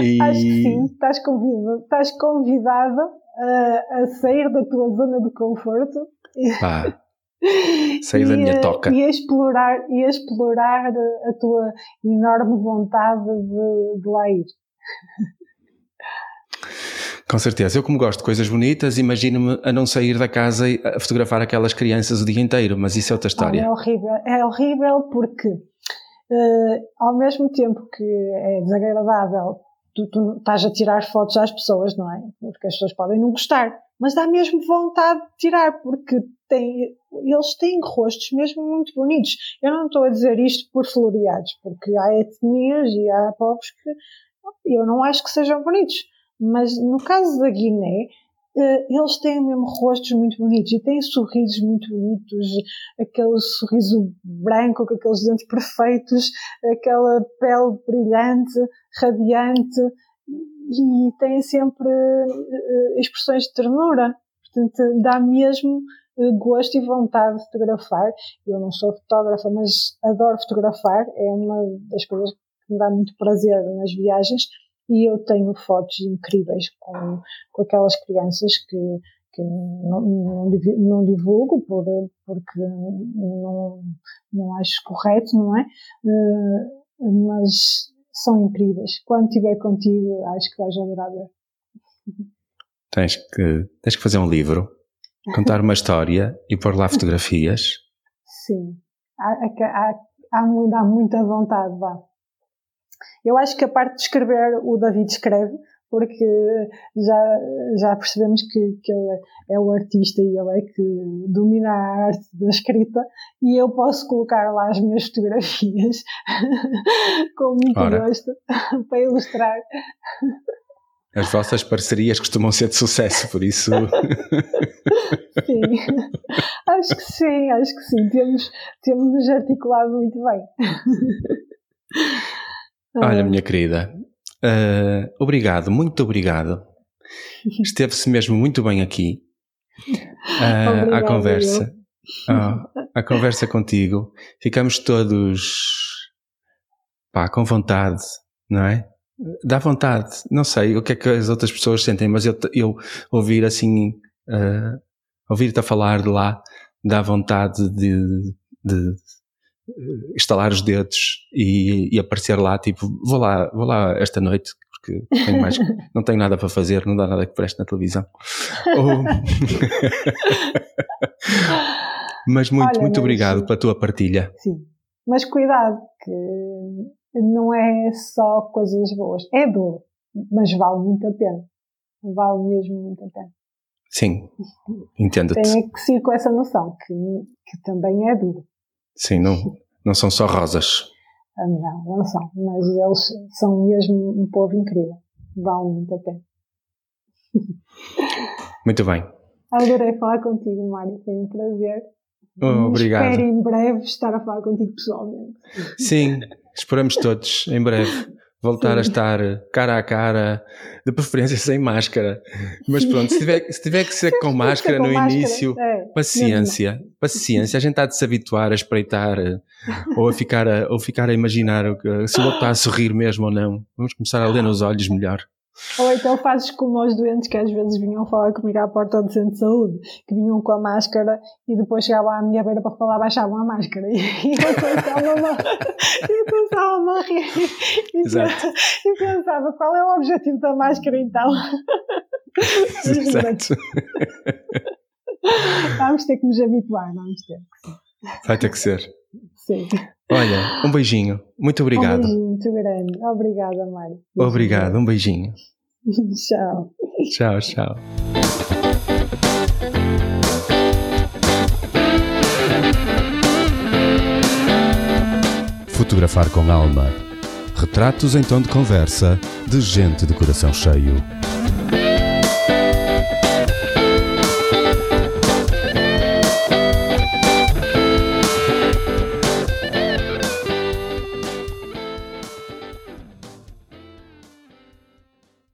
E... [LAUGHS] Acho que sim, estás convidado, estás convidado a, a sair da tua zona de conforto. Pá, [LAUGHS] sair da minha toca. E a explorar, e a explorar a tua enorme vontade de, de lá ir. [LAUGHS] Com certeza. Eu, como gosto de coisas bonitas, imagino-me a não sair da casa e a fotografar aquelas crianças o dia inteiro, mas isso é outra história. é horrível. É horrível porque, uh, ao mesmo tempo que é desagradável, tu, tu estás a tirar fotos às pessoas, não é? Porque as pessoas podem não gostar, mas dá mesmo vontade de tirar, porque tem, eles têm rostos mesmo muito bonitos. Eu não estou a dizer isto por floreados, porque há etnias e há povos que eu não acho que sejam bonitos mas no caso da Guiné, eles têm mesmo rostos muito bonitos e têm sorrisos muito bonitos, aquele sorriso branco com aqueles dentes perfeitos, aquela pele brilhante, radiante e têm sempre eh, expressões de ternura. Portanto, dá mesmo eh, gosto e vontade de fotografar. Eu não sou fotógrafa, mas adoro fotografar. É uma das coisas que me dá muito prazer nas viagens e eu tenho fotos incríveis com, com aquelas crianças que, que não, não, não divulgo por, porque não, não acho correto, não é? Uh, mas são incríveis. Quando estiver contigo, acho que vais adorar ver. Tens que, tens que fazer um livro, contar uma [LAUGHS] história e pôr lá fotografias. Sim. Há, há, há, há muita vontade, vá. Eu acho que a parte de escrever, o David escreve, porque já, já percebemos que, que ele é o artista e ele é que domina a arte da escrita e eu posso colocar lá as minhas fotografias [LAUGHS] com muito Ora. gosto [LAUGHS] para ilustrar. As vossas parcerias costumam ser de sucesso, por isso. [LAUGHS] sim, acho que sim, acho que sim. Temos, temos nos articulado muito bem. Olha, minha querida, uh, obrigado, muito obrigado. [LAUGHS] Esteve-se mesmo muito bem aqui. Uh, à conversa. [LAUGHS] Oh, a conversa contigo. Ficamos todos pá, com vontade, não é? Dá vontade. Não sei o que é que as outras pessoas sentem, mas eu, eu ouvir assim, uh, ouvir-te a falar de lá, dá vontade de, de estalar os dedos e, e, aparecer lá, tipo, vou lá, vou lá esta noite, porque tenho mais, [LAUGHS] não tenho nada para fazer, não dá nada que preste na televisão. Ou... [LAUGHS] mas muito, Olha, muito mas, obrigado pela tua partilha. Sim, mas cuidado, que não é só coisas boas, é duro, mas vale muito a pena. Vale mesmo muito a pena. Sim, entendo-te. Tem que ser com essa noção, que, que também é duro. Sim, não, não são só rosas. Ah, não, não são, mas eles são mesmo um povo incrível. Vale muito a pena. [LAUGHS] Muito bem. Adorei falar contigo, Mário, foi um prazer. Oh, obrigado. Espero em breve estar a falar contigo pessoalmente. Sim, esperamos todos em breve [LAUGHS] voltar Sim. a estar cara a cara, de preferência sem máscara. Mas pronto, se tiver, se tiver que ser com máscara com no máscara, início, é, paciência, mesmo. paciência. A gente há de se habituar a espreitar ou a ficar a, ou ficar a imaginar se o outro está a sorrir mesmo ou não. Vamos começar a ler nos olhos melhor. Ou então fazes como os doentes que às vezes vinham falar comigo à porta do centro de saúde, que vinham com a máscara e depois chegavam à minha beira para falar, baixavam a máscara. [LAUGHS] E eu começava a morrer. E, e pensava, qual é o objetivo da máscara então? [LAUGHS] Exato. vamos ter que nos habituar, vamos ter que Vai ter que ser. Sim. Olha, um beijinho. Muito obrigado. Um beijinho muito grande. Obrigada, Mário. Obrigado, um beijinho. [LAUGHS] tchau. Tchau, tchau. Fotografar com alma. Retratos em tom de conversa de gente de coração cheio.